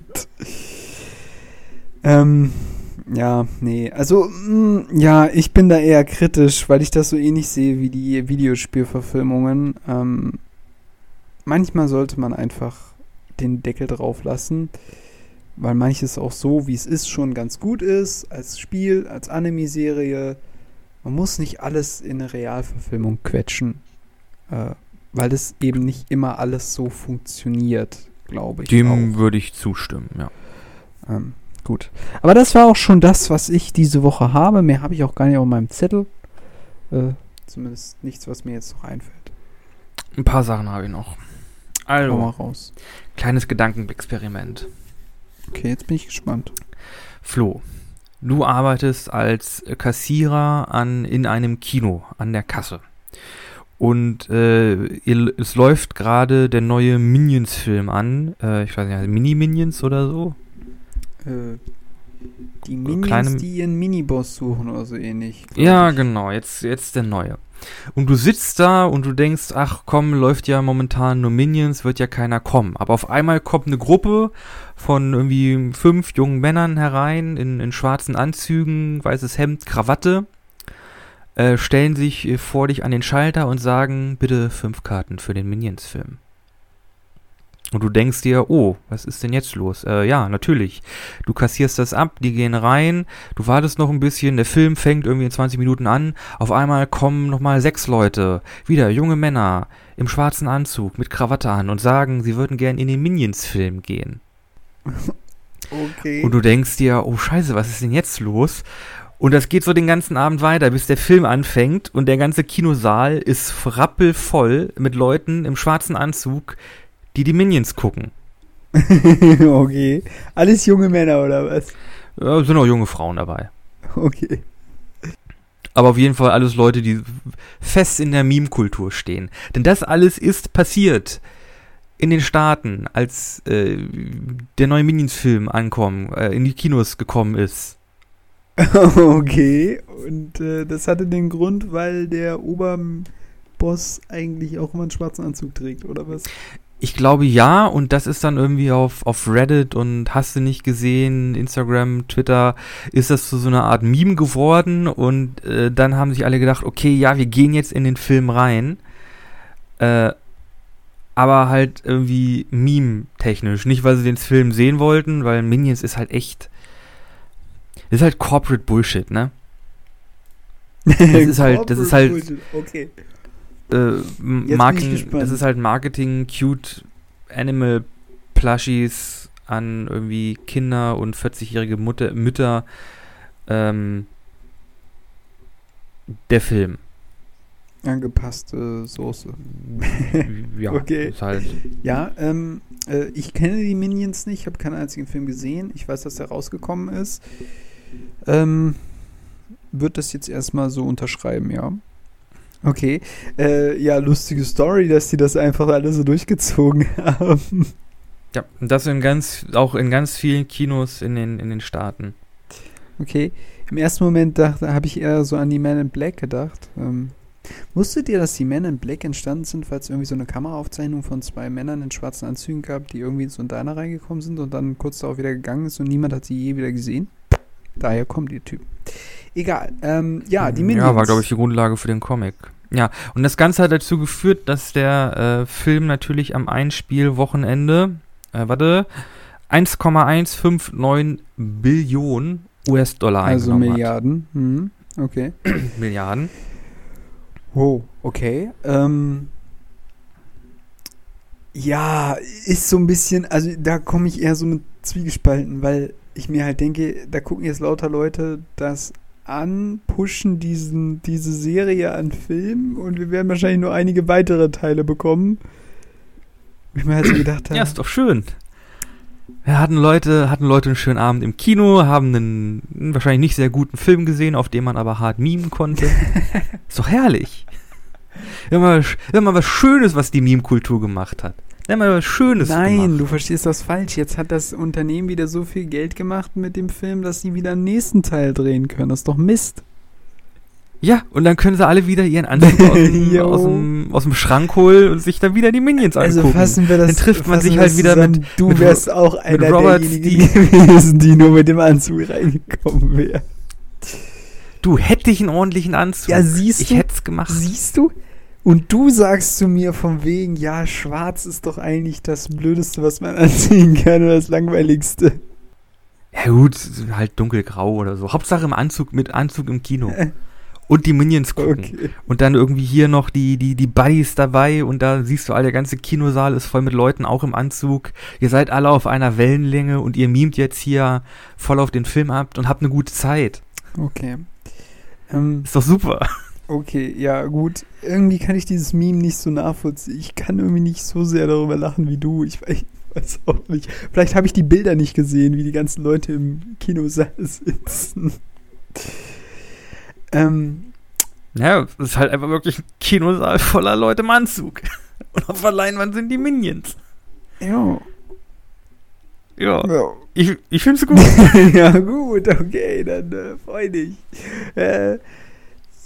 Ähm, Ja, nee. Also, mh, ja, ich bin da eher kritisch, weil ich das so ähnlich sehe wie die Videospielverfilmungen. Ähm, manchmal sollte man einfach den Deckel drauf lassen, weil manches auch so, wie es ist, schon ganz gut ist, als Spiel, als Anime-Serie. Man muss nicht alles in eine Realverfilmung quetschen, äh, weil das eben nicht immer alles so funktioniert, glaube ich. Dem würde ich zustimmen, ja. Ähm, gut. Aber das war auch schon das, was ich diese Woche habe. Mehr habe ich auch gar nicht auf meinem Zettel. Äh, zumindest nichts, was mir jetzt noch einfällt. Ein paar Sachen habe ich noch. Also, mal raus. kleines Gedankenexperiment. Okay, jetzt bin ich gespannt. Flo, du arbeitest als Kassierer an, in einem Kino an der Kasse. Und äh, ihr, es läuft gerade der neue Minions-Film an. Äh, ich weiß nicht, Mini-Minions oder so? Äh, die Minions, kleine- die ihren Miniboss suchen oder so ähnlich. Ja, ich. genau, jetzt, jetzt der neue. Und du sitzt da und du denkst, ach komm, läuft ja momentan nur Minions, wird ja keiner kommen. Aber auf einmal kommt eine Gruppe von irgendwie fünf jungen Männern herein in, in schwarzen Anzügen, weißes Hemd, Krawatte, äh, stellen sich äh, vor dich an den Schalter und sagen, bitte fünf Karten für den Minions-Film. Und du denkst dir, oh, was ist denn jetzt los? Äh, ja, natürlich. Du kassierst das ab, die gehen rein, du wartest noch ein bisschen, der Film fängt irgendwie in 20 Minuten an, auf einmal kommen nochmal sechs Leute, wieder junge Männer im schwarzen Anzug mit Krawatte an und sagen, sie würden gern in den Minions-Film gehen. Okay. Und du denkst dir, oh scheiße, was ist denn jetzt los? Und das geht so den ganzen Abend weiter, bis der Film anfängt und der ganze Kinosaal ist rappelvoll mit Leuten im schwarzen Anzug, die die Minions gucken. okay. Alles junge Männer oder was? Ja, sind auch junge Frauen dabei. Okay. Aber auf jeden Fall alles Leute, die fest in der Meme-Kultur stehen. Denn das alles ist passiert in den Staaten, als äh, der neue Minions-Film ankommen, äh, in die Kinos gekommen ist. Okay. Und äh, das hatte den Grund, weil der Oberboss eigentlich auch immer einen schwarzen Anzug trägt, oder was? Ich glaube ja, und das ist dann irgendwie auf, auf Reddit und hast du nicht gesehen, Instagram, Twitter, ist das zu so einer Art Meme geworden und äh, dann haben sich alle gedacht, okay, ja, wir gehen jetzt in den Film rein. Äh, aber halt irgendwie Meme-technisch. Nicht, weil sie den Film sehen wollten, weil Minions ist halt echt. Ist halt Corporate Bullshit, ne? Das ist halt- das ist halt- Okay. Äh, gespannt. das ist halt Marketing, cute Animal Plushies an irgendwie Kinder und 40-jährige Mutter, Mütter. Ähm, der Film. Angepasste Soße. ja, Okay. ist halt. Ja, ähm, äh, ich kenne die Minions nicht, ich habe keinen einzigen Film gesehen. Ich weiß, dass der rausgekommen ist. Ähm, wird das jetzt erstmal so unterschreiben, ja. Okay. Äh, ja, lustige Story, dass die das einfach alle so durchgezogen haben. Ja, und das in ganz, auch in ganz vielen Kinos in den, in den Staaten. Okay. Im ersten Moment dachte, habe ich eher so an die Men in Black gedacht. Ähm, wusstet ihr, dass die Men in Black entstanden sind, weil es irgendwie so eine Kameraaufzeichnung von zwei Männern in schwarzen Anzügen gab, die irgendwie so in Diner reingekommen sind und dann kurz darauf wieder gegangen ist und niemand hat sie je wieder gesehen? Daher kommt die Typ. Egal. Ähm, ja, die Minions. Ja, war, glaube ich, die Grundlage für den Comic. Ja, und das Ganze hat dazu geführt, dass der äh, Film natürlich am Einspielwochenende, äh, warte, 1,159 Billionen US-Dollar Also Milliarden. Hm, okay. Milliarden. Wow, okay. Ähm, ja, ist so ein bisschen, also da komme ich eher so mit Zwiegespalten, weil ich mir halt denke, da gucken jetzt lauter Leute das an, pushen diesen, diese Serie an Filmen und wir werden wahrscheinlich nur einige weitere Teile bekommen. Ich mir halt so gedacht habe, Ja, ist doch schön. Wir hatten Leute, hatten Leute einen schönen Abend im Kino, haben einen, wahrscheinlich nicht sehr guten Film gesehen, auf den man aber hart memen konnte. ist doch herrlich. Immer, immer was Schönes, was die Meme-Kultur gemacht hat. Immer was Schönes Nein, gemacht. du verstehst das falsch. Jetzt hat das Unternehmen wieder so viel Geld gemacht mit dem Film, dass sie wieder einen nächsten Teil drehen können. Das ist doch Mist. Ja, und dann können sie alle wieder ihren Anzug aus dem, aus dem, aus dem Schrank holen und sich dann wieder die Minions Also angucken. fassen wir das. Dann trifft man sich halt wieder zusammen. mit- Du mit wärst auch einer Robert derjenigen gewesen, die nur mit dem Anzug reingekommen wäre. du, hätte ich einen ordentlichen Anzug. Ja, siehst ich du? hätte es gemacht. Siehst du? Und du sagst zu mir von wegen, ja, schwarz ist doch eigentlich das Blödeste, was man anziehen kann oder das Langweiligste. Ja gut, halt dunkelgrau oder so. Hauptsache im Anzug, mit Anzug im Kino. Und die Minions gucken. Okay. Und dann irgendwie hier noch die, die, die Buddies dabei und da siehst du, all der ganze Kinosaal ist voll mit Leuten, auch im Anzug. Ihr seid alle auf einer Wellenlänge und ihr mimt jetzt hier voll auf den Film ab und habt eine gute Zeit. Okay. Ähm, Ist doch super. Okay, ja, gut. Irgendwie kann ich dieses Meme nicht so nachvollziehen. Ich kann irgendwie nicht so sehr darüber lachen wie du. Ich weiß, ich weiß auch nicht. Vielleicht habe ich die Bilder nicht gesehen, wie die ganzen Leute im Kinosaal sitzen. ähm, Ja, es ist halt einfach wirklich ein Kinosaal voller Leute im Anzug. Und auf der Leinwand sind die Minions. ja. Ja, ja. ich, ich find's gut. ja, gut, okay, dann äh, freu dich. Äh,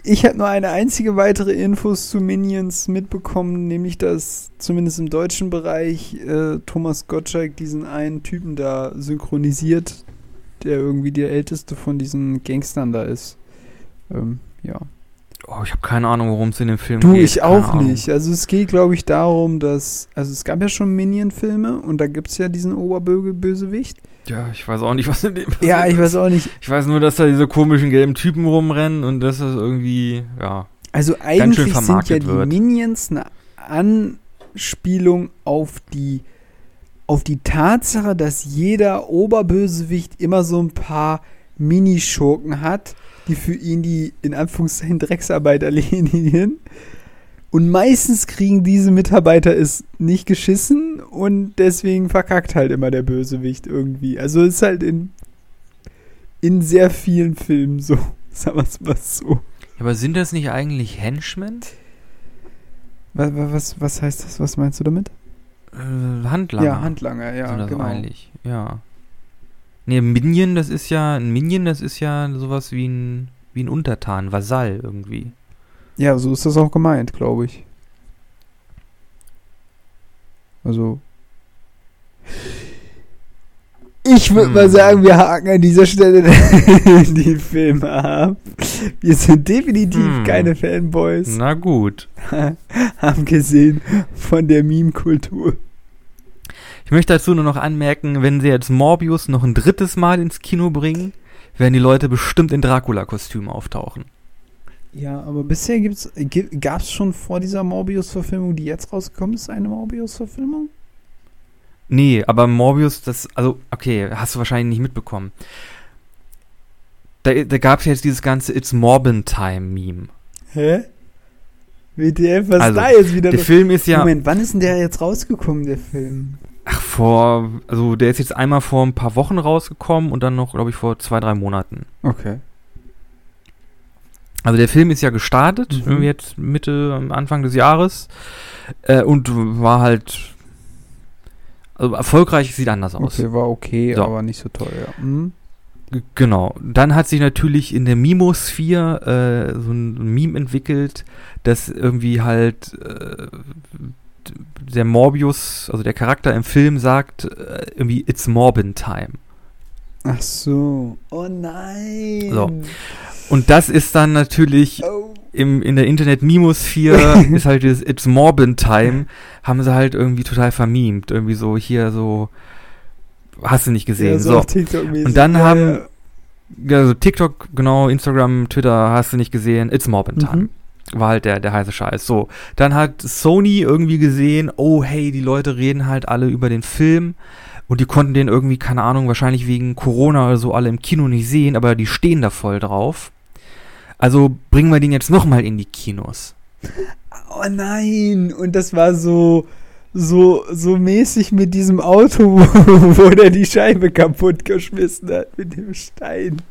ich habe nur eine einzige weitere Infos zu Minions mitbekommen, nämlich dass zumindest im deutschen Bereich äh, Thomas Gottschalk diesen einen Typen da synchronisiert, der irgendwie der älteste von diesen Gangstern da ist. Ähm, ja. Oh, ich habe keine Ahnung, worum es in dem Film Du, geht. ich Keine auch nicht. Also es geht, glaube ich, darum, dass, also es gab ja schon Minion-Filme und da gibt es ja diesen Oberbösewicht. Ja, ich weiß auch nicht, was in dem Ja, ich weiß auch nicht. Ich weiß nur, dass da diese komischen gelben Typen rumrennen und dass das irgendwie, ja. Also eigentlich sind ja die wird. Minions eine Anspielung auf die auf die Tatsache, dass jeder Oberbösewicht immer so ein paar Minischurken hat, die für ihn die in Anführungszeichen Drecksarbeit erledigen. Und meistens kriegen diese Mitarbeiter es nicht geschissen und deswegen verkackt halt immer der Bösewicht irgendwie. Also ist halt in, in sehr vielen Filmen so. Sagen wir es mal so. Aber sind das nicht eigentlich Henchmen? Was, was, was heißt das? Was meinst du damit? Äh, Handlanger. Ja, Handlanger, ja, sind das genau. eigentlich, ja. Nee, Minion, das ist ja, ein Minion, das ist ja sowas wie ein, wie ein Untertan, Vasall irgendwie. Ja, so ist das auch gemeint, glaube ich. Also. Ich würde Hm. mal sagen, wir haken an dieser Stelle die Filme ab. Wir sind definitiv Hm. keine Fanboys, Na gut. haben gesehen von der Meme-Kultur. Ich möchte dazu nur noch anmerken, wenn sie jetzt Morbius noch ein drittes Mal ins Kino bringen, werden die Leute bestimmt in Dracula-Kostüm auftauchen. Ja, aber bisher gibt's, gab es schon vor dieser Morbius-Verfilmung, die jetzt rausgekommen ist, eine Morbius-Verfilmung? Nee, aber Morbius, das, also, okay, hast du wahrscheinlich nicht mitbekommen. Da, da gab es jetzt dieses ganze It's Morbin Time Meme. Hä? WTF, was Also, da jetzt wieder Der? Film ist ja, Moment, wann ist denn der jetzt rausgekommen, der Film? Ach, vor, also der ist jetzt einmal vor ein paar Wochen rausgekommen und dann noch, glaube ich, vor zwei, drei Monaten. Okay. Also der Film ist ja gestartet, Mhm. jetzt Mitte, Anfang des Jahres äh, und war halt, also erfolgreich sieht anders aus. Okay, war okay, So. aber nicht so toll, ja. Mhm. Genau. Dann hat sich natürlich in der Mimosphäre äh, so ein Meme entwickelt, dass irgendwie halt äh, der Morbius, also der Charakter im Film sagt äh, irgendwie It's Morbin Time. Ach so. Oh nein. So. Und das ist dann natürlich Oh. im, in der Internet-Mimosphäre ist halt dieses It's Morbin Time, haben sie halt irgendwie total vermimt. Irgendwie so hier so, hast du nicht gesehen. Ja, so, so. Und dann ja, haben- ja. Ja, also TikTok, genau, Instagram, Twitter, hast du nicht gesehen, It's Morbin Time. Mhm. War halt der, der heiße Scheiß. So, dann hat Sony irgendwie gesehen, oh hey, die Leute reden halt alle über den Film und die konnten den irgendwie, keine Ahnung, wahrscheinlich wegen Corona oder so alle im Kino nicht sehen, aber die stehen da voll drauf. Also bringen wir den jetzt nochmal in die Kinos. Oh nein. Und das war so, so, so mäßig mit diesem Auto, wo, der die Scheibe kaputt geschmissen hat mit dem Stein.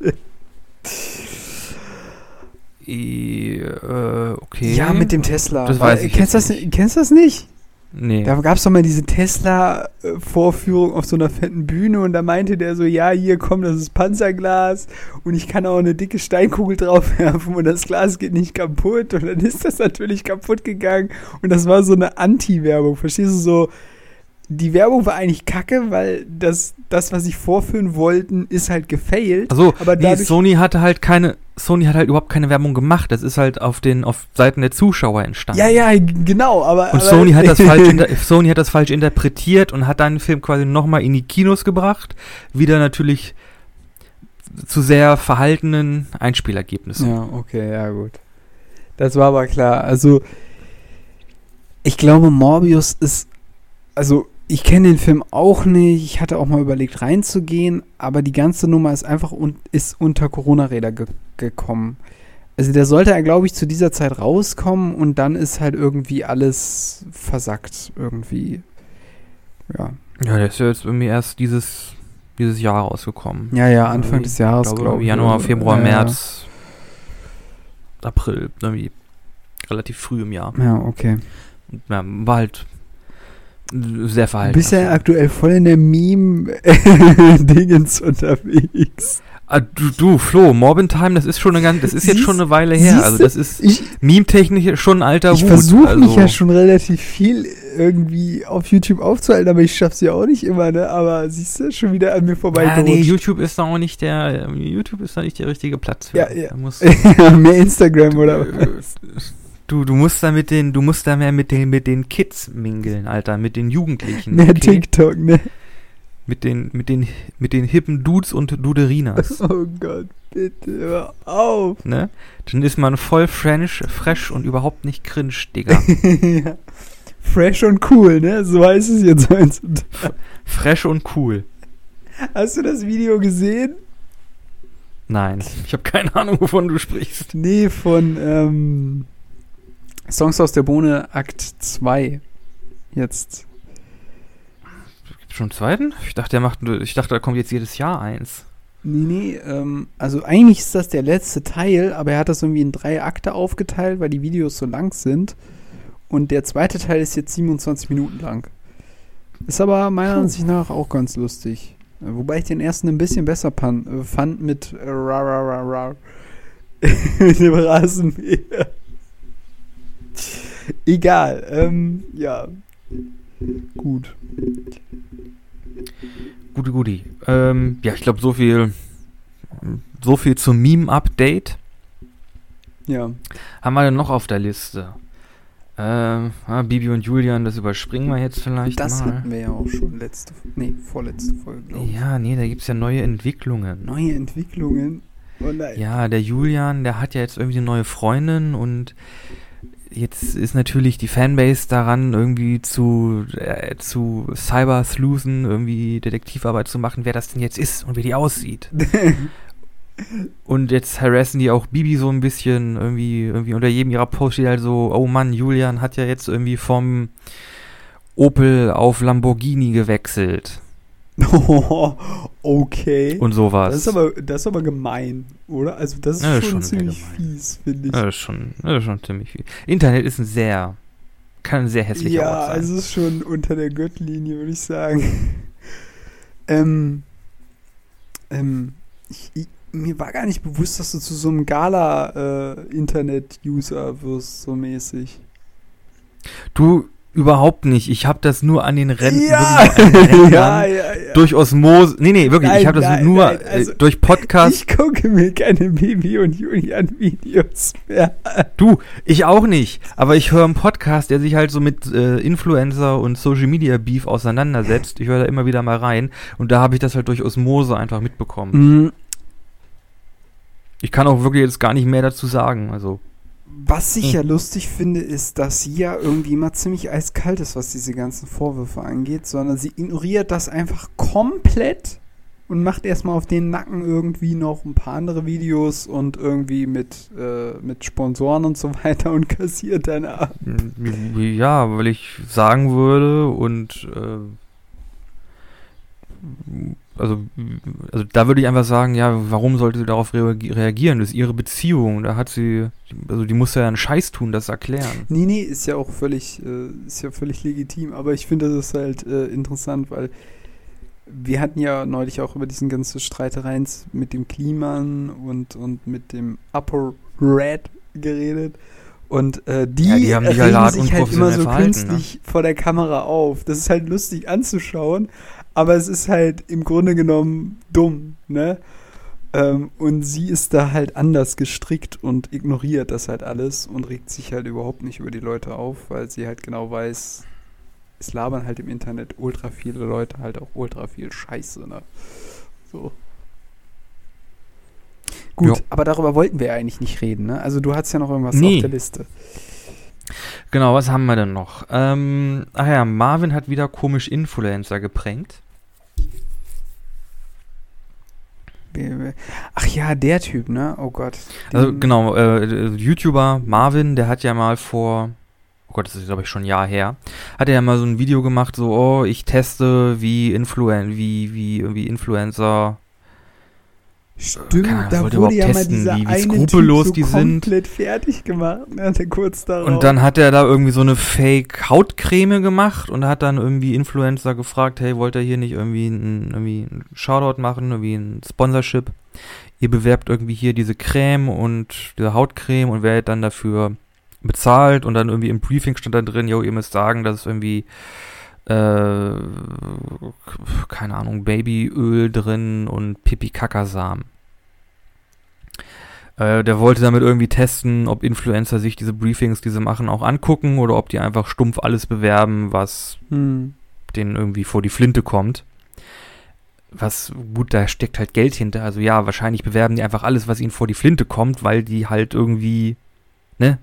Äh, okay. Ja, mit dem Tesla. Das weiß ich kennst, das, kennst du das nicht? Nee. Da gab es doch mal diese Tesla-Vorführung auf so einer fetten Bühne und da meinte der so, ja, hier komm, das ist Panzerglas und ich kann auch eine dicke Steinkugel drauf werfen und das Glas geht nicht kaputt und dann ist das natürlich kaputt gegangen und das war so eine Anti-Werbung, verstehst du so? Die Werbung war eigentlich kacke, weil das, das was sie vorführen wollten, ist halt gefailt. Also, aber nee, Sony hatte halt keine, Sony hat halt überhaupt keine Werbung gemacht. Das ist halt auf den, auf Seiten der Zuschauer entstanden. Ja, ja, genau, aber. Und aber, Sony hat das falsch, Sony hat das falsch interpretiert und hat dann den Film quasi nochmal in die Kinos gebracht. Wieder natürlich zu sehr verhaltenen Einspielergebnissen. Ja, okay, ja, gut. Das war aber klar. Also, ich glaube, Morbius ist. Also, ich kenne den Film auch nicht. Ich hatte auch mal überlegt, reinzugehen, aber die ganze Nummer ist einfach un ist unter Corona-Räder ge gekommen. Also, der sollte ja, glaube ich, zu dieser Zeit rauskommen und dann ist halt irgendwie alles versackt. Irgendwie. Ja. Ja, der ist ja jetzt irgendwie erst dieses, dieses Jahr rausgekommen. Ja, ja, Anfang Irgendwie, des Jahres, glaube, glaube ich. Januar, Februar, ja, März, April, irgendwie relativ früh im Jahr. Ja, okay. Ja, war halt sehr Du verhalten. bist ja aktuell voll in der Meme-Dingens unterwegs. Ah, du, du, Flo, Morbin Time, das ist schon eine ganz, das ist jetzt Siehst- schon eine Weile her. Also das ist meme-technisch schon ein alter ich versuche also, mich ja schon relativ viel irgendwie auf YouTube aufzuhalten, aber ich schaff's ja auch nicht immer, ne? Aber siehst du, schon wieder an mir Ja, vorbeigerutscht. nee, YouTube ist da auch nicht der, YouTube ist da nicht der richtige Platz für. Ja, ja. Mehr Instagram oder was? Du, du musst da mit den, du musst da mehr mit den, mit den Kids mingeln, Alter, mit den Jugendlichen. Mehr okay? TikTok, ne? Mit den, mit den, mit den hippen Dudes und Duderinas. Oh Gott, bitte hör auf. ne? Dann ist man voll French, fresh und überhaupt nicht cringe, Digga. ja. Fresh und cool, ne? So heißt es jetzt heutzutage. Fresh und cool. Hast du das Video gesehen? Nein, ich habe keine Ahnung, wovon du sprichst. Nee, von ähm, Songs aus der Bohne Akt 2. Jetzt. Schon einen zweiten? Ich dachte, der macht, ich dachte, da kommt jetzt jedes Jahr eins. Nee, nee, ähm, also eigentlich ist das der letzte Teil, aber er hat das irgendwie in drei Akte aufgeteilt, weil die Videos so lang sind. Und der zweite Teil ist jetzt 27 Minuten lang. Ist aber meiner. Ansicht nach auch ganz lustig. Wobei ich den ersten ein bisschen besser pan fand mit äh, ra, ra, ra, ra. mit dem Rasenmäher. Egal, ähm, ja. Gut. Gute, gute. Ähm, ja, ich glaube, so viel, so viel zum Meme-Update. Ja. Haben wir denn noch auf der Liste? Ähm, ah, Bibi und Julian, das überspringen wir jetzt vielleicht Das mal. hatten wir ja auch schon letzte, nee, vorletzte Folge, glaube ich. Ja, nee, da gibt es ja neue Entwicklungen. Neue Entwicklungen. Oh nein. Ja, der Julian, der hat ja jetzt irgendwie eine neue Freundin und jetzt ist natürlich die Fanbase daran, irgendwie zu, äh, zu Cyber-Sleuthen, irgendwie Detektivarbeit zu machen, wer das denn jetzt ist und wie die aussieht. Und jetzt harassen die auch Bibi so ein bisschen, irgendwie, irgendwie unter jedem ihrer Posts steht halt so, oh Mann, Julian hat ja jetzt irgendwie vom Opel auf Lamborghini gewechselt okay. und sowas. Das ist, aber, das ist aber gemein, oder? Also das ist Ja, das ist schon, schon sehr ziemlich fies, finde ich. Ja, das ist schon, das ist schon ziemlich viel. Internet ist ein sehr, kann ein sehr hässlicher ja, Ort sein. also es ist schon unter der Gürtellinie, würde ich sagen. ähm, ähm, ich, ich, mir war gar nicht bewusst, dass du zu so einem Gala-Internet-User wirst, so mäßig. Du überhaupt nicht. Ich habe das nur an den Rennen, ja, an den ja, ja, ja. durch Osmose. Nee, nee, wirklich. ich Nein, habe das nein, nur nein, also äh, durch Podcast. Ich gucke mir keine Bibi und Julian-Videos mehr an. du, ich auch nicht. Aber ich höre einen Podcast, der sich halt so mit äh, Influencer und Social Media Beef auseinandersetzt. Ich höre da immer wieder mal rein und da habe ich das halt durch Osmose einfach mitbekommen. Mhm. Ich kann auch wirklich jetzt gar nicht mehr dazu sagen. Also Was ich ja lustig finde, ist, dass sie ja irgendwie immer ziemlich eiskalt ist, was diese ganzen Vorwürfe angeht, sondern sie ignoriert das einfach komplett und macht erstmal auf den Nacken irgendwie noch ein paar andere Videos und irgendwie mit, äh, mit Sponsoren und so weiter und kassiert dann ab. Ja, weil ich sagen würde und äh, also, also da würde ich einfach sagen, ja, warum sollte sie darauf reagieren? Das ist ihre Beziehung. Da hat sie, also die muss ja einen Scheiß tun, das erklären. Nee, nee, ist ja auch völlig, äh, ist ja völlig legitim. Aber ich finde, das halt äh, interessant, weil wir hatten ja neulich auch über diesen ganzen Streitereien mit dem Kliman und, und mit dem Upper Red geredet. Und äh, die, ja, die haben regen halt sich halt immer so verhalten, ne? künstlich ne? vor der Kamera auf. Das ist halt lustig anzuschauen, aber es ist halt im Grunde genommen dumm, ne? Ähm, und sie ist da halt anders gestrickt und ignoriert das halt alles und regt sich halt überhaupt nicht über die Leute auf, weil sie halt genau weiß, es labern halt im Internet ultra viele Leute halt auch ultra viel Scheiße, ne? So. Gut, jo. aber darüber wollten wir ja eigentlich nicht reden, ne? Also du hast ja noch irgendwas nee. auf der Liste. Genau, was haben wir denn noch? Ähm, ach ja, Marvin hat wieder komisch Influencer geprankt. Ach ja, der Typ, ne? Oh Gott. Also genau, äh, YouTuber Marvin, der hat ja mal vor, oh Gott, das ist glaube ich schon ein Jahr her, hat er ja mal so ein Video gemacht, so, oh, ich teste, wie Influen wie, wie, wie Influencer Stimmt, Ahnung, da wurde ja testen, mal dieser wie, wie skrupellos so die sind. komplett fertig gemacht, ne, kurz darauf. Und dann hat er da irgendwie so eine Fake-Hautcreme gemacht und hat dann irgendwie Influencer gefragt, hey, wollt ihr hier nicht irgendwie ein, irgendwie ein Shoutout machen, irgendwie ein Sponsorship? Ihr bewerbt irgendwie hier diese Creme und diese Hautcreme und werdet dann dafür bezahlt und dann irgendwie im Briefing stand da drin, yo, ihr müsst sagen, dass es irgendwie äh, keine Ahnung, Babyöl drin und Pipi-Kakasamen. Äh, der wollte damit irgendwie testen, ob Influencer sich diese Briefings, die sie machen, auch angucken oder ob die einfach stumpf alles bewerben, was hm. denen irgendwie vor die Flinte kommt. Was, gut, da steckt halt Geld hinter. Also ja, wahrscheinlich bewerben die einfach alles, was ihnen vor die Flinte kommt, weil die halt irgendwie, ne?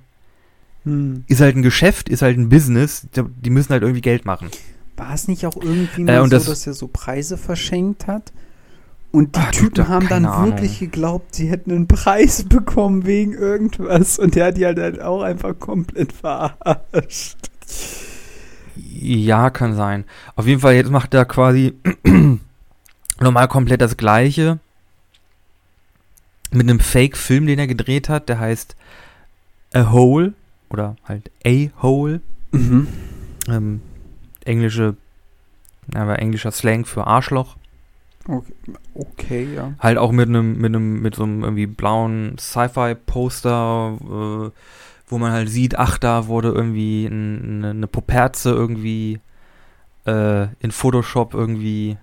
Hm. Ist halt ein Geschäft, ist halt ein Business, die müssen halt irgendwie Geld machen. War es nicht auch irgendwie äh, mal so, das dass er so Preise verschenkt hat? Und die Ach, Typen haben dann Ahnung. wirklich geglaubt, sie hätten einen Preis bekommen wegen irgendwas. Und der hat die halt, halt auch einfach komplett verarscht. Ja, kann sein. Auf jeden Fall, jetzt macht er quasi nochmal komplett das Gleiche. Mit einem Fake-Film, den er gedreht hat. Der heißt A Hole. Oder halt A Hole. Mhm. Ähm, englische, aber englischer Slang für Arschloch. Okay, okay, ja. Halt auch mit einem, mit einem, mit so einem irgendwie blauen Sci-Fi-Poster, äh, wo man halt sieht, ach, da wurde irgendwie eine, eine Poperze irgendwie äh, in Photoshop irgendwie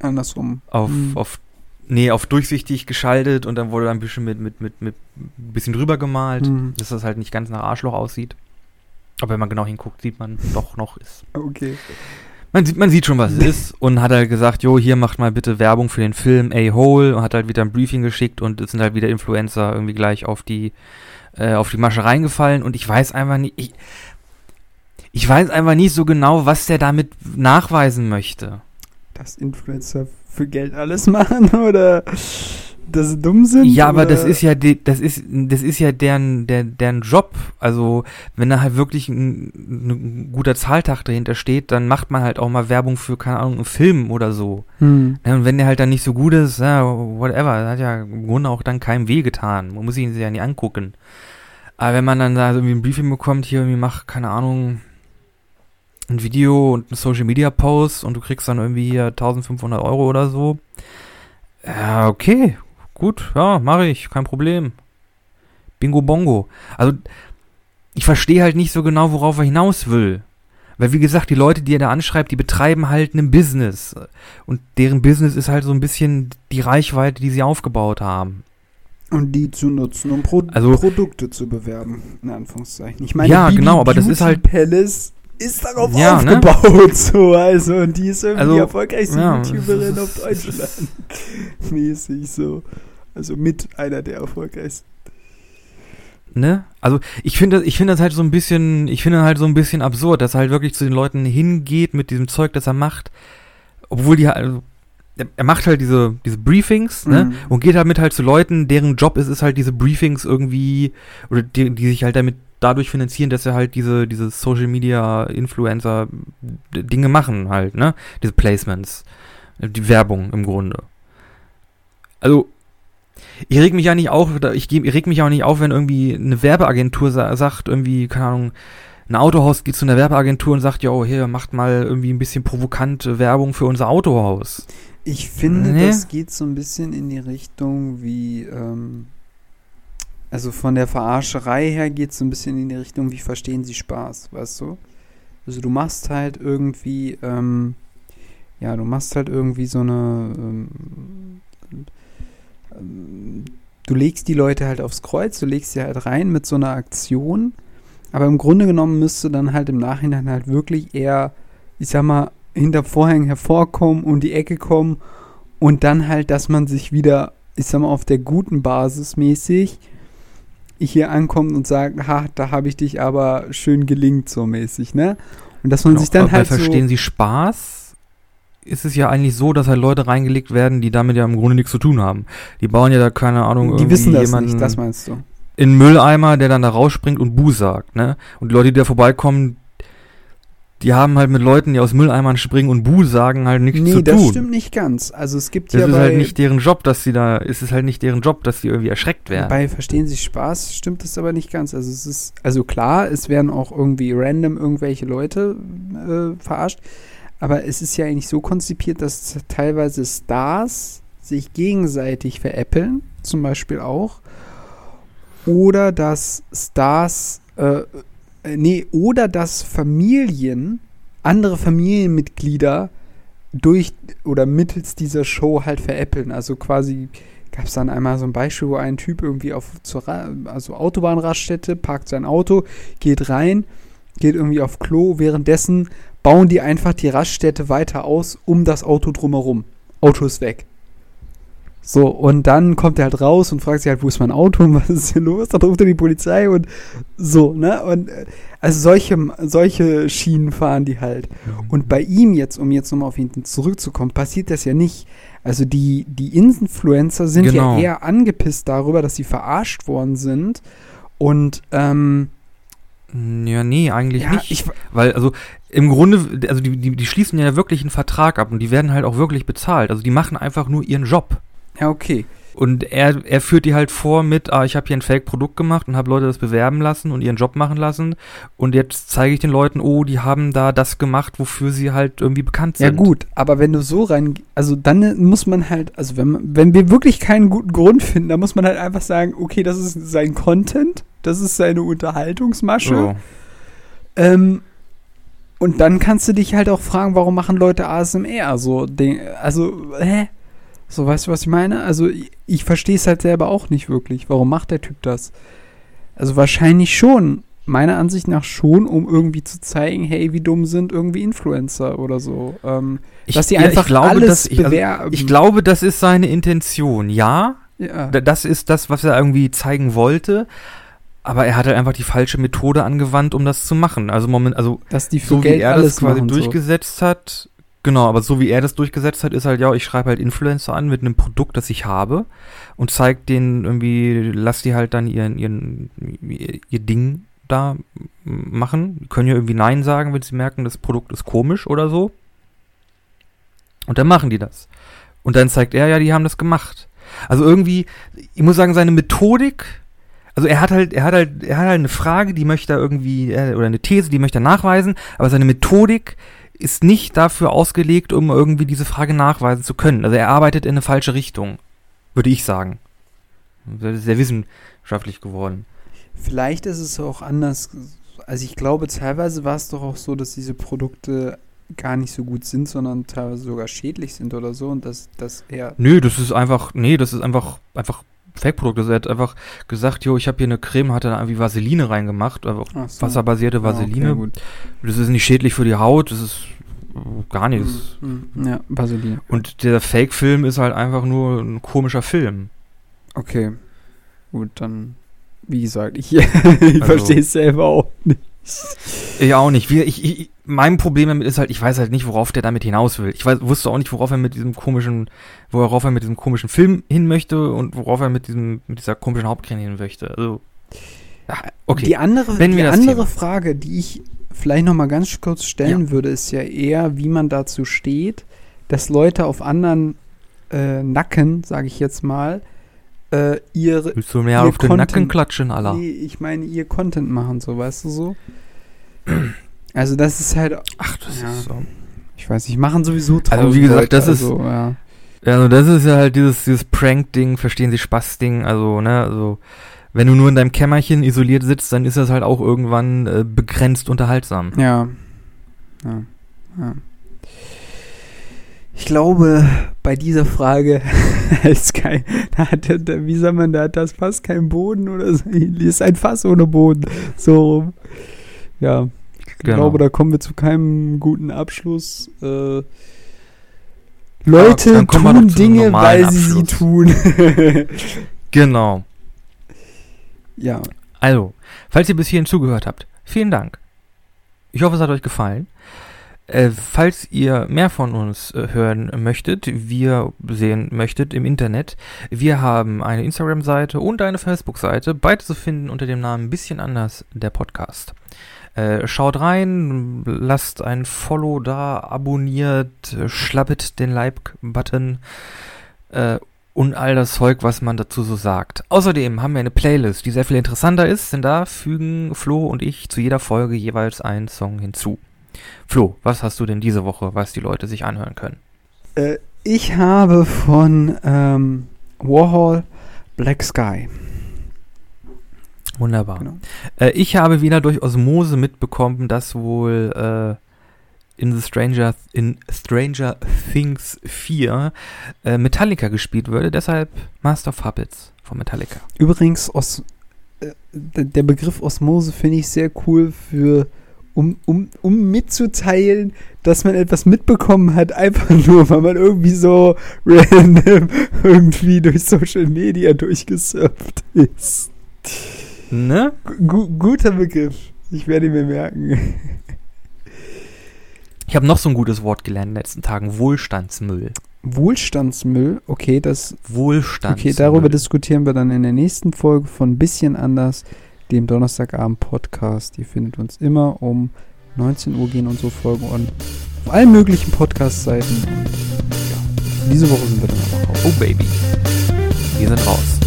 andersrum auf, hm. auf nee, auf durchsichtig geschaltet und dann wurde da ein bisschen mit, mit, mit, mit ein bisschen drüber gemalt, hm. dass das halt nicht ganz nach Arschloch aussieht. Aber wenn man genau hinguckt, sieht man doch noch ist. Okay. Man sieht, man sieht schon, was es ist und hat halt gesagt, jo, hier macht mal bitte Werbung für den Film A-Hole und hat halt wieder ein Briefing geschickt und es sind halt wieder Influencer irgendwie gleich auf die, äh, auf die Masche reingefallen und ich weiß einfach nicht, ich, ich weiß einfach nicht so genau, was der damit nachweisen möchte. Dass Influencer für Geld alles machen oder dass sie dumm sind? Ja, aber das ist ja die, das ist das ist ja deren der, deren Job. Also wenn da halt wirklich ein, ein, guter Zahltag dahinter steht, dann macht man halt auch mal Werbung für keine Ahnung einen Film oder so. Hm. Ja, und wenn der halt dann nicht so gut ist, ja, whatever, hat ja im Grunde auch dann keinem weh getan. Man muss ihn sich ja nicht angucken. Aber wenn man dann da irgendwie ein Briefing bekommt, hier irgendwie mach keine Ahnung ein Video und ein Social Media Post und du kriegst dann irgendwie hier 1500 Euro oder so. Ja, okay, Gut, ja, mache ich, kein Problem. Bingo Bongo. Also, ich verstehe halt nicht so genau, worauf er hinaus will. Weil, wie gesagt, die Leute, die er da anschreibt, die betreiben halt ein Business. Und deren Business ist halt so ein bisschen die Reichweite, die sie aufgebaut haben. Und die zu nutzen, um Pro also, Produkte zu bewerben, in Anführungszeichen. Ich meine, ja, Bibi genau, aber Beauty das ist halt. Palace ist darauf ja, ne? aufgebaut, ne? so, also, und die ist irgendwie also, die erfolgreichste ja, YouTuberin auf Deutschland. Mäßig so. Also mit einer der erfolgreichsten. Ne? Also ich finde ich finde das halt so ein bisschen, ich finde halt so ein bisschen absurd, dass er halt wirklich zu den Leuten hingeht mit diesem Zeug, das er macht, obwohl die halt, also, er macht halt diese, diese Briefings, ne? Mhm. Und geht damit halt zu Leuten, deren Job ist, ist halt diese Briefings irgendwie, oder die, die sich halt damit dadurch finanzieren, dass er halt diese, diese Social Media Influencer Dinge machen halt, ne? Diese Placements. Die Werbung im Grunde. Also, ich reg mich ja nicht auf, ich, ich reg mich auch nicht auf, wenn irgendwie eine Werbeagentur sa sagt, irgendwie, keine Ahnung, ein Autohaus geht zu einer Werbeagentur und sagt, jo, hier, macht mal irgendwie ein bisschen provokante Werbung für unser Autohaus. Ich finde, nee. das geht so ein bisschen in die Richtung wie, ähm, also von der Verarscherei her geht es so ein bisschen in die Richtung, wie verstehen Sie Spaß, weißt du? Also du machst halt irgendwie, ähm, ja, du machst halt irgendwie so eine, ähm, ähm, du legst die Leute halt aufs Kreuz, du legst sie halt rein mit so einer Aktion, aber im Grunde genommen müsste dann halt im Nachhinein halt wirklich eher, ich sag mal, hinter Vorhängen hervorkommen, um die Ecke kommen und dann halt, dass man sich wieder, ich sag mal, auf der guten Basis mäßig hier ankommt und sagt, ha, da habe ich dich aber schön gelingt, so mäßig, ne? Und dass man genau, sich dann halt. Verstehen so Sie Spaß? Ist es ja eigentlich so, dass halt Leute reingelegt werden, die damit ja im Grunde nichts zu tun haben. Die bauen ja da keine Ahnung. Die wissen das nicht, das meinst du. In Mülleimer, der dann da rausspringt und Bu sagt, ne? Und die Leute, die da vorbeikommen, die haben halt mit Leuten, die aus Mülleimern springen und Bu sagen, halt nichts nee, zu tun. Nee, das stimmt nicht ganz. Also es gibt das ja ist halt nicht deren Job, dass sie da, ist es halt nicht deren Job, dass sie irgendwie erschreckt werden. Bei Verstehen Sie Spaß stimmt das aber nicht ganz. Also es ist, also klar, es werden auch irgendwie random irgendwelche Leute äh, verarscht, aber es ist ja eigentlich so konzipiert, dass teilweise Stars sich gegenseitig veräppeln, zum Beispiel auch, oder dass Stars äh, äh, nee, oder dass Familien, andere Familienmitglieder durch oder mittels dieser Show halt veräppeln. Also quasi gab es dann einmal so ein Beispiel, wo ein Typ irgendwie auf zur also Autobahnraststätte parkt sein Auto, geht rein, geht irgendwie auf Klo, währenddessen bauen die einfach die Raststätte weiter aus um das Auto drumherum. Auto ist weg. So, und dann kommt er halt raus und fragt sich halt, wo ist mein Auto und was ist hier los? Dann ruft er die Polizei und so, ne? Und äh, also solche, solche Schienen fahren die halt. Mhm. Und bei ihm jetzt, um jetzt nochmal auf ihn zurückzukommen, passiert das ja nicht. Also die, die Influencer sind genau. ja eher angepisst darüber, dass sie verarscht worden sind. Und ähm, ja, nee, eigentlich ja, nicht. Ich, weil, also im Grunde, also die, die, die schließen ja wirklich einen Vertrag ab und die werden halt auch wirklich bezahlt. Also die machen einfach nur ihren Job. Ja, okay. Und er, er führt die halt vor mit, ah, ich habe hier ein Fake-Produkt gemacht und habe Leute das bewerben lassen und ihren Job machen lassen. Und jetzt zeige ich den Leuten, oh, die haben da das gemacht, wofür sie halt irgendwie bekannt sind. Ja gut, aber wenn du so rein, also dann muss man halt, also wenn, wenn wir wirklich keinen guten Grund finden, dann muss man halt einfach sagen, okay, das ist sein Content, das ist seine Unterhaltungsmasche. Oh. Ähm, und dann kannst du dich halt auch fragen, warum machen Leute ASMR? So, den, also, hä? So, weißt du, was ich meine? Also, ich, ich verstehe es halt selber auch nicht wirklich. Warum macht der Typ das? Also, wahrscheinlich schon. Meiner Ansicht nach schon, um irgendwie zu zeigen, hey, wie dumm sind irgendwie Influencer oder so. Ähm, ich, dass die ja, einfach glaube, alles dass ich, also, ich glaube, das ist seine Intention. Ja, ja, das ist das, was er irgendwie zeigen wollte. Aber er hat halt einfach die falsche Methode angewandt, um das zu machen. Also moment, also dass die so Geld wie er das quasi durchgesetzt so. hat, Genau, aber so wie er das durchgesetzt hat, ist halt, ja, ich schreibe halt Influencer an mit einem Produkt, das ich habe und zeig denen irgendwie, lass die halt dann ihren, ihren, ihr Ding da machen. Die können ja irgendwie Nein sagen, wenn sie merken, das Produkt ist komisch oder so. Und dann machen die das. Und dann zeigt er, ja, die haben das gemacht. Also irgendwie, ich muss sagen, seine Methodik, also er hat halt, er hat halt, er hat halt eine Frage, die möchte er irgendwie, äh, oder eine These, die möchte er nachweisen, aber seine Methodik ist nicht dafür ausgelegt, um irgendwie diese Frage nachweisen zu können. Also er arbeitet in eine falsche Richtung, würde ich sagen. Das ist sehr wissenschaftlich geworden. Vielleicht ist es auch anders. Also ich glaube, teilweise war es doch auch so, dass diese Produkte gar nicht so gut sind, sondern teilweise sogar schädlich sind oder so und dass das eher. Nö, das ist einfach, nee, das ist einfach, einfach Fake-Produkt. Also er hat einfach gesagt, jo, ich habe hier eine Creme, hat da irgendwie Vaseline reingemacht, also so. wasserbasierte Vaseline. Ah, okay, das ist nicht schädlich für die Haut, das ist gar nichts. Mm, ja, Vaseline. Und der Fake-Film ist halt einfach nur ein komischer Film. Okay. Gut, dann, wie gesagt, ich, ich also, verstehe es selber auch nicht. Ich auch nicht. Ich, ich, mein Problem damit ist halt, ich weiß halt nicht, worauf der damit hinaus will. Ich weiß, wusste auch nicht, worauf er mit diesem komischen, worauf er mit diesem komischen Film hin möchte und worauf er mit diesem, mit dieser komischen Hauptcreme hin möchte. Also, ja, okay. Die andere, die andere Frage, die ich vielleicht noch mal ganz kurz stellen ja. würde, ist ja eher, wie man dazu steht, dass Leute auf anderen äh, Nacken, sage ich jetzt mal, äh, ihre. Willst du mehr ihr auf den Content- Nacken klatschen, Allah? Nee, ich meine, ihr Content machen, so, weißt du so? Also, das ist halt, Ach, das Ja. ist so. ich weiß nicht, machen sowieso Also, wie gesagt, Leute, das ist- also, ja. Also das ist ja halt dieses, dieses Prank-Ding, verstehen Sie Spaß-Ding, also, ne, also, wenn du nur in deinem Kämmerchen isoliert sitzt, dann ist das halt auch irgendwann äh, begrenzt unterhaltsam. Ja. Ja. ja. Ich glaube, bei dieser Frage ist kein, da hat, wie sagt man, da hat das Fass keinen Boden oder so. Ist ein Fass ohne Boden. So rum. Ja. Ich Genau. glaube, da kommen wir zu keinem guten Abschluss. Äh, Leute wir tun Dinge, weil sie sie Abschluss. tun. Genau. ja. Also, falls ihr bis hierhin zugehört habt, vielen Dank. Ich hoffe, es hat euch gefallen. Äh, falls ihr mehr von uns äh, hören möchtet, wir sehen möchtet im Internet, wir haben eine Instagram-Seite und eine Facebook-Seite, beide zu finden unter dem Namen Bisschen anders, der Podcast. Äh, schaut rein, lasst ein Follow da, abonniert, schlappet den Like-Button äh, und all das Zeug, was man dazu so sagt. Außerdem haben wir eine Playlist, die sehr viel interessanter ist, denn da fügen Flo und ich zu jeder Folge jeweils einen Song hinzu. Flo, was hast du denn diese Woche, was die Leute sich anhören können? Äh, ich habe von ähm, Warhol Black Sky. Wunderbar. Genau. Äh, ich habe wieder durch Osmose mitbekommen, dass wohl äh, in The Stranger in Stranger Things 4 äh, Metallica gespielt würde, deshalb Master of Puppets von Metallica. Übrigens, Os äh, der Begriff Osmose finde ich sehr cool für, um, um, um mitzuteilen, dass man etwas mitbekommen hat, einfach nur, weil man irgendwie so random irgendwie durch Social Media durchgesurft ist. Ne? Gu guter Begriff. Ich werde ihn mir merken. Ich habe noch so ein gutes Wort gelernt in den letzten Tagen. Wohlstandsmüll. Wohlstandsmüll, okay, das Wohlstandsmüll. Okay, darüber diskutieren wir dann in der nächsten Folge von Bisschen anders, dem Donnerstagabend-Podcast. Ihr findet uns immer um 19 Uhr gehen unsere Folgen on auf allen möglichen Podcast-Seiten. Und ja, diese Woche sind wir dann aber raus. Oh Baby. Wir sind raus.